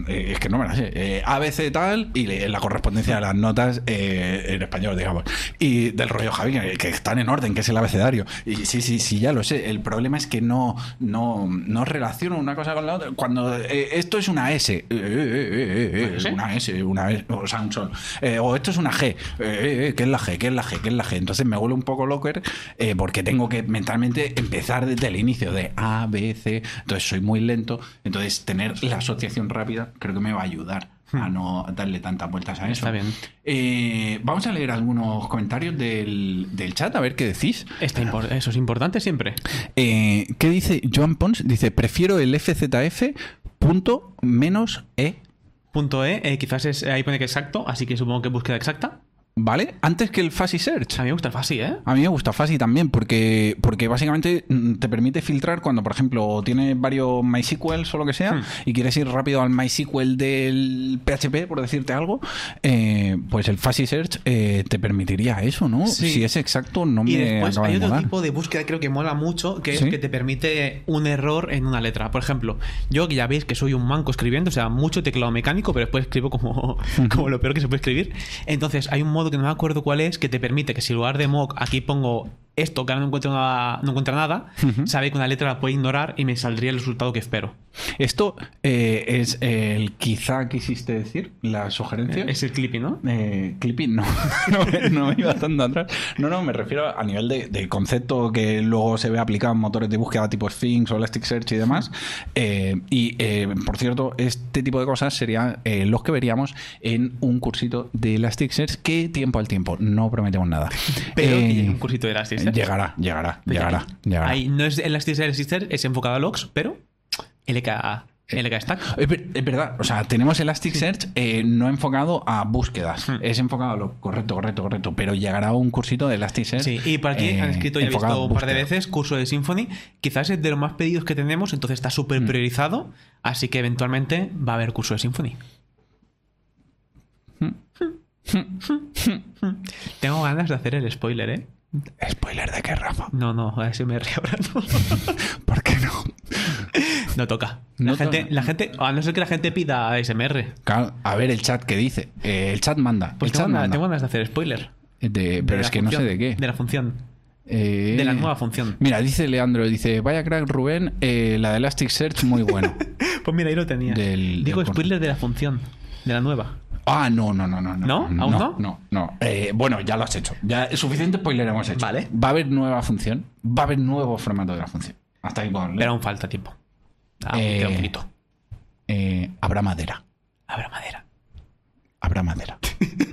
eh, es que no me la sé, ABC tal, y le- la correspondencia de las notas eh, en español, digamos, y del rollo Javi, que, que están en orden, que es el abecedario. Y sí, sí, sí, ya lo sé. El problema es que no, no, no relaciono una cosa con la otra. Cuando esto es una S, ¿Una S? una S, S, o sea, un sol. O esto es una G. Eh, eh, eh, ¿Qué es la G? ¿Qué es la G? ¿Qué es la G? Entonces me vuelve un poco locker eh, porque tengo que mentalmente empezar desde el inicio de A, B, C. Entonces soy muy lento. Entonces tener la asociación rápida creo que me va a ayudar a no darle tantas vueltas a eso. Está bien. Eh, vamos a leer algunos comentarios del, del chat, a ver qué decís. Está eso es importante siempre. Eh, ¿Qué dice Joan Pons? Dice, prefiero el FZF punto menos E Punto E, eh, quizás es, ahí pone que exacto, así que supongo que búsqueda exacta. ¿Vale? Antes que el Fuzzy Search. A mí me gusta el fácil, ¿eh? A mí me gusta Fuzzy también porque, porque básicamente mm, te permite filtrar cuando, por ejemplo, tienes varios MySQL o lo que sea Hmm. y quieres ir rápido al MySQL del PHP, por decirte algo, eh, pues el Fuzzy Search eh, te permitiría eso, ¿no? Sí. Si es exacto, no Y me después acaba hay de otro tipo de búsqueda creo que mola mucho, que es que te permite un error en una letra. Por ejemplo, yo que ya veis que soy un manco escribiendo, o sea, mucho teclado mecánico, pero después escribo como, como lo peor que se puede escribir. Entonces, hay un modo que no me acuerdo cuál es, que te permite que si en lugar de mock aquí pongo esto, que ahora no encuentra nada, no encuentra nada sabe que una letra la puede ignorar y me saldría el resultado que espero. Esto eh, es el quizá quisiste decir, la sugerencia. Es el clipping, ¿no? Eh, clipping, no. no, me- no me iba tanto atrás. No, no, me refiero a nivel de, de concepto que luego se ve aplicado en motores de búsqueda tipo Sphinx o Elasticsearch y demás. Eh, y, eh, por cierto, este tipo de cosas serían eh, los que veríamos en un cursito de Elasticsearch que tiempo al tiempo, no prometemos nada. Pero Eh, un cursito de Elasticsearch. Llegará, llegará, llegará, llegará. Ahí no es Elasticsearch, Elasticsearch, es enfocado a logs, pero LK, LK Stack. Es, ver- verdad, o sea, tenemos Elasticsearch eh, no enfocado a búsquedas, Hmm. es enfocado a lo correcto, correcto, correcto, pero llegará un cursito de Elasticsearch. Sí, y por aquí eh, han escrito, ya he visto a un par de veces, curso de Symfony. Quizás es de los más pedidos que tenemos, entonces está súper priorizado. Así que eventualmente va a haber curso de Symfony. Tengo ganas de hacer el spoiler, ¿eh? Spoiler de qué, Rafa. No, no, ASMR ahora no. ¿Por qué no? No toca. La, No gente, toca. la gente, a no ser que la gente pida ASMR. Claro, a ver el chat que dice. Eh, el chat manda. Pues el tengo, chat ganas- manda. tengo ganas de hacer spoiler. De- De pero es que no sé de qué. De la función. Eh, De la nueva función. Mira, dice Leandro, dice, vaya crack Rubén, eh, la de Elasticsearch muy bueno. Pues mira, ahí lo tenía. Del- Digo del spoiler de la función. De la nueva. Ah, no, no, no, no. ¿No? ¿Aún no? No, no. no. Eh, bueno, ya lo has hecho. Ya suficiente spoiler hemos hecho. Vale. Va a haber nueva función. Va a haber nuevo formato de la función. Hasta ahí podemos leer. Pero aún falta tiempo. Aún Eh, un poquito. Eh, habrá madera. Habrá madera. Habrá madera.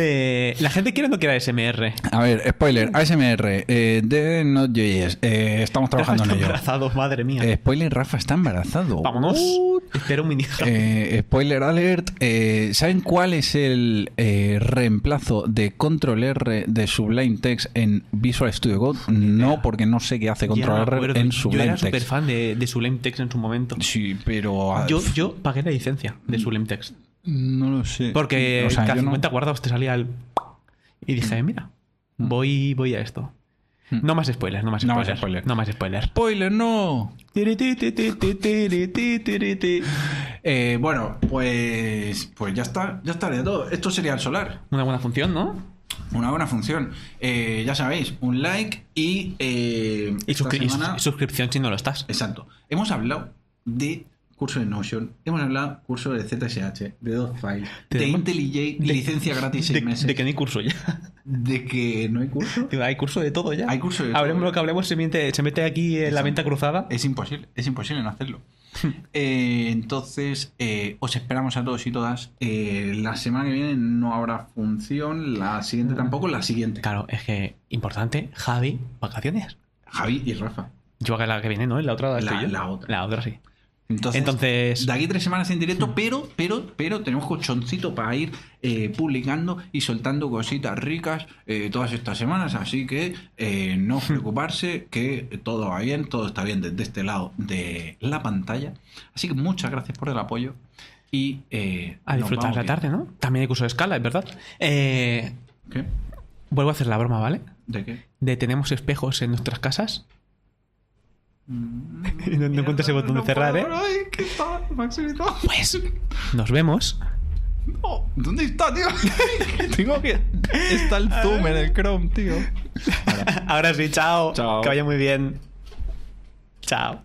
Eh, la gente quiere o no quiere ASMR. A ver, spoiler. ASMR eh, de Node.js. Eh, estamos trabajando en Está ello. embarazado, madre mía. Eh, spoiler, Rafa está embarazado. Vámonos. Uh, Espero un mini. Eh, spoiler alert. eh, ¿Saben cuál es el reemplazo de Control R de Sublime Text en Visual Studio Code? No, porque no sé qué hace Control R acuerdo. en Yo Sublime era súper Text. fan de, de Sublime Text en su momento. Sí, pero. ah, Yo, yo pagué la licencia de Sublime Text. No lo sé. Porque O sea, cada yo no- 50 guardados te salía el. Y dije, mira, voy, voy a esto. No más spoilers, no más No más spoilers. spoilers. No más spoilers. Spoiler, no. Eh, bueno, pues. Pues ya está. Ya estaría todo. Esto sería el solar. Una buena función, ¿no? Una buena función. Eh, ya sabéis, un like y. eh, Y, esta suscri- y semana- sus- y suscripción si no lo estás. Exacto. Hemos hablado de curso de Notion, hemos hablado curso de ZSH, de Dotfile, de IntelliJ, de- licencia gratis seis De, meses. de que no hay curso ya. de que no hay curso. Hay curso de todo ya. Hay curso de Hablemos todo. lo que hablemos, se mete, se mete aquí en la venta cruzada. Es imposible, es imposible no hacerlo. Eh, entonces, eh, os esperamos a todos y todas. Eh, la semana que viene no habrá función, la siguiente tampoco, la siguiente. Claro, es que importante, Javi, vacaciones. Javi y Rafa. Yo que la que viene, ¿no? La otra la otra. La otra sí. Entonces, Entonces- de aquí tres semanas en directo, pero, pero, pero tenemos colchoncito para ir eh, publicando y soltando cositas ricas eh, todas estas semanas. Así que eh, no preocuparse, que todo va bien, todo está bien desde este lado de la pantalla. Así que muchas gracias por el apoyo y eh, A disfrutar la tarde, ¿no? También hay curso de escala, es verdad. ¿Qué? vuelvo a hacer la broma, ¿vale? ¿De qué? De tenemos espejos en nuestras casas. Mm, Y no- no encuentro ese botón de cerrar, ¿eh? Ay, ¿qué tal, Maximito? Pues nos vemos. No, ¿Dónde está, tío? Tengo que. Está el zoom en el Chrome, tío. Ahora sí, chao. Chao. Que vaya muy bien. Chao.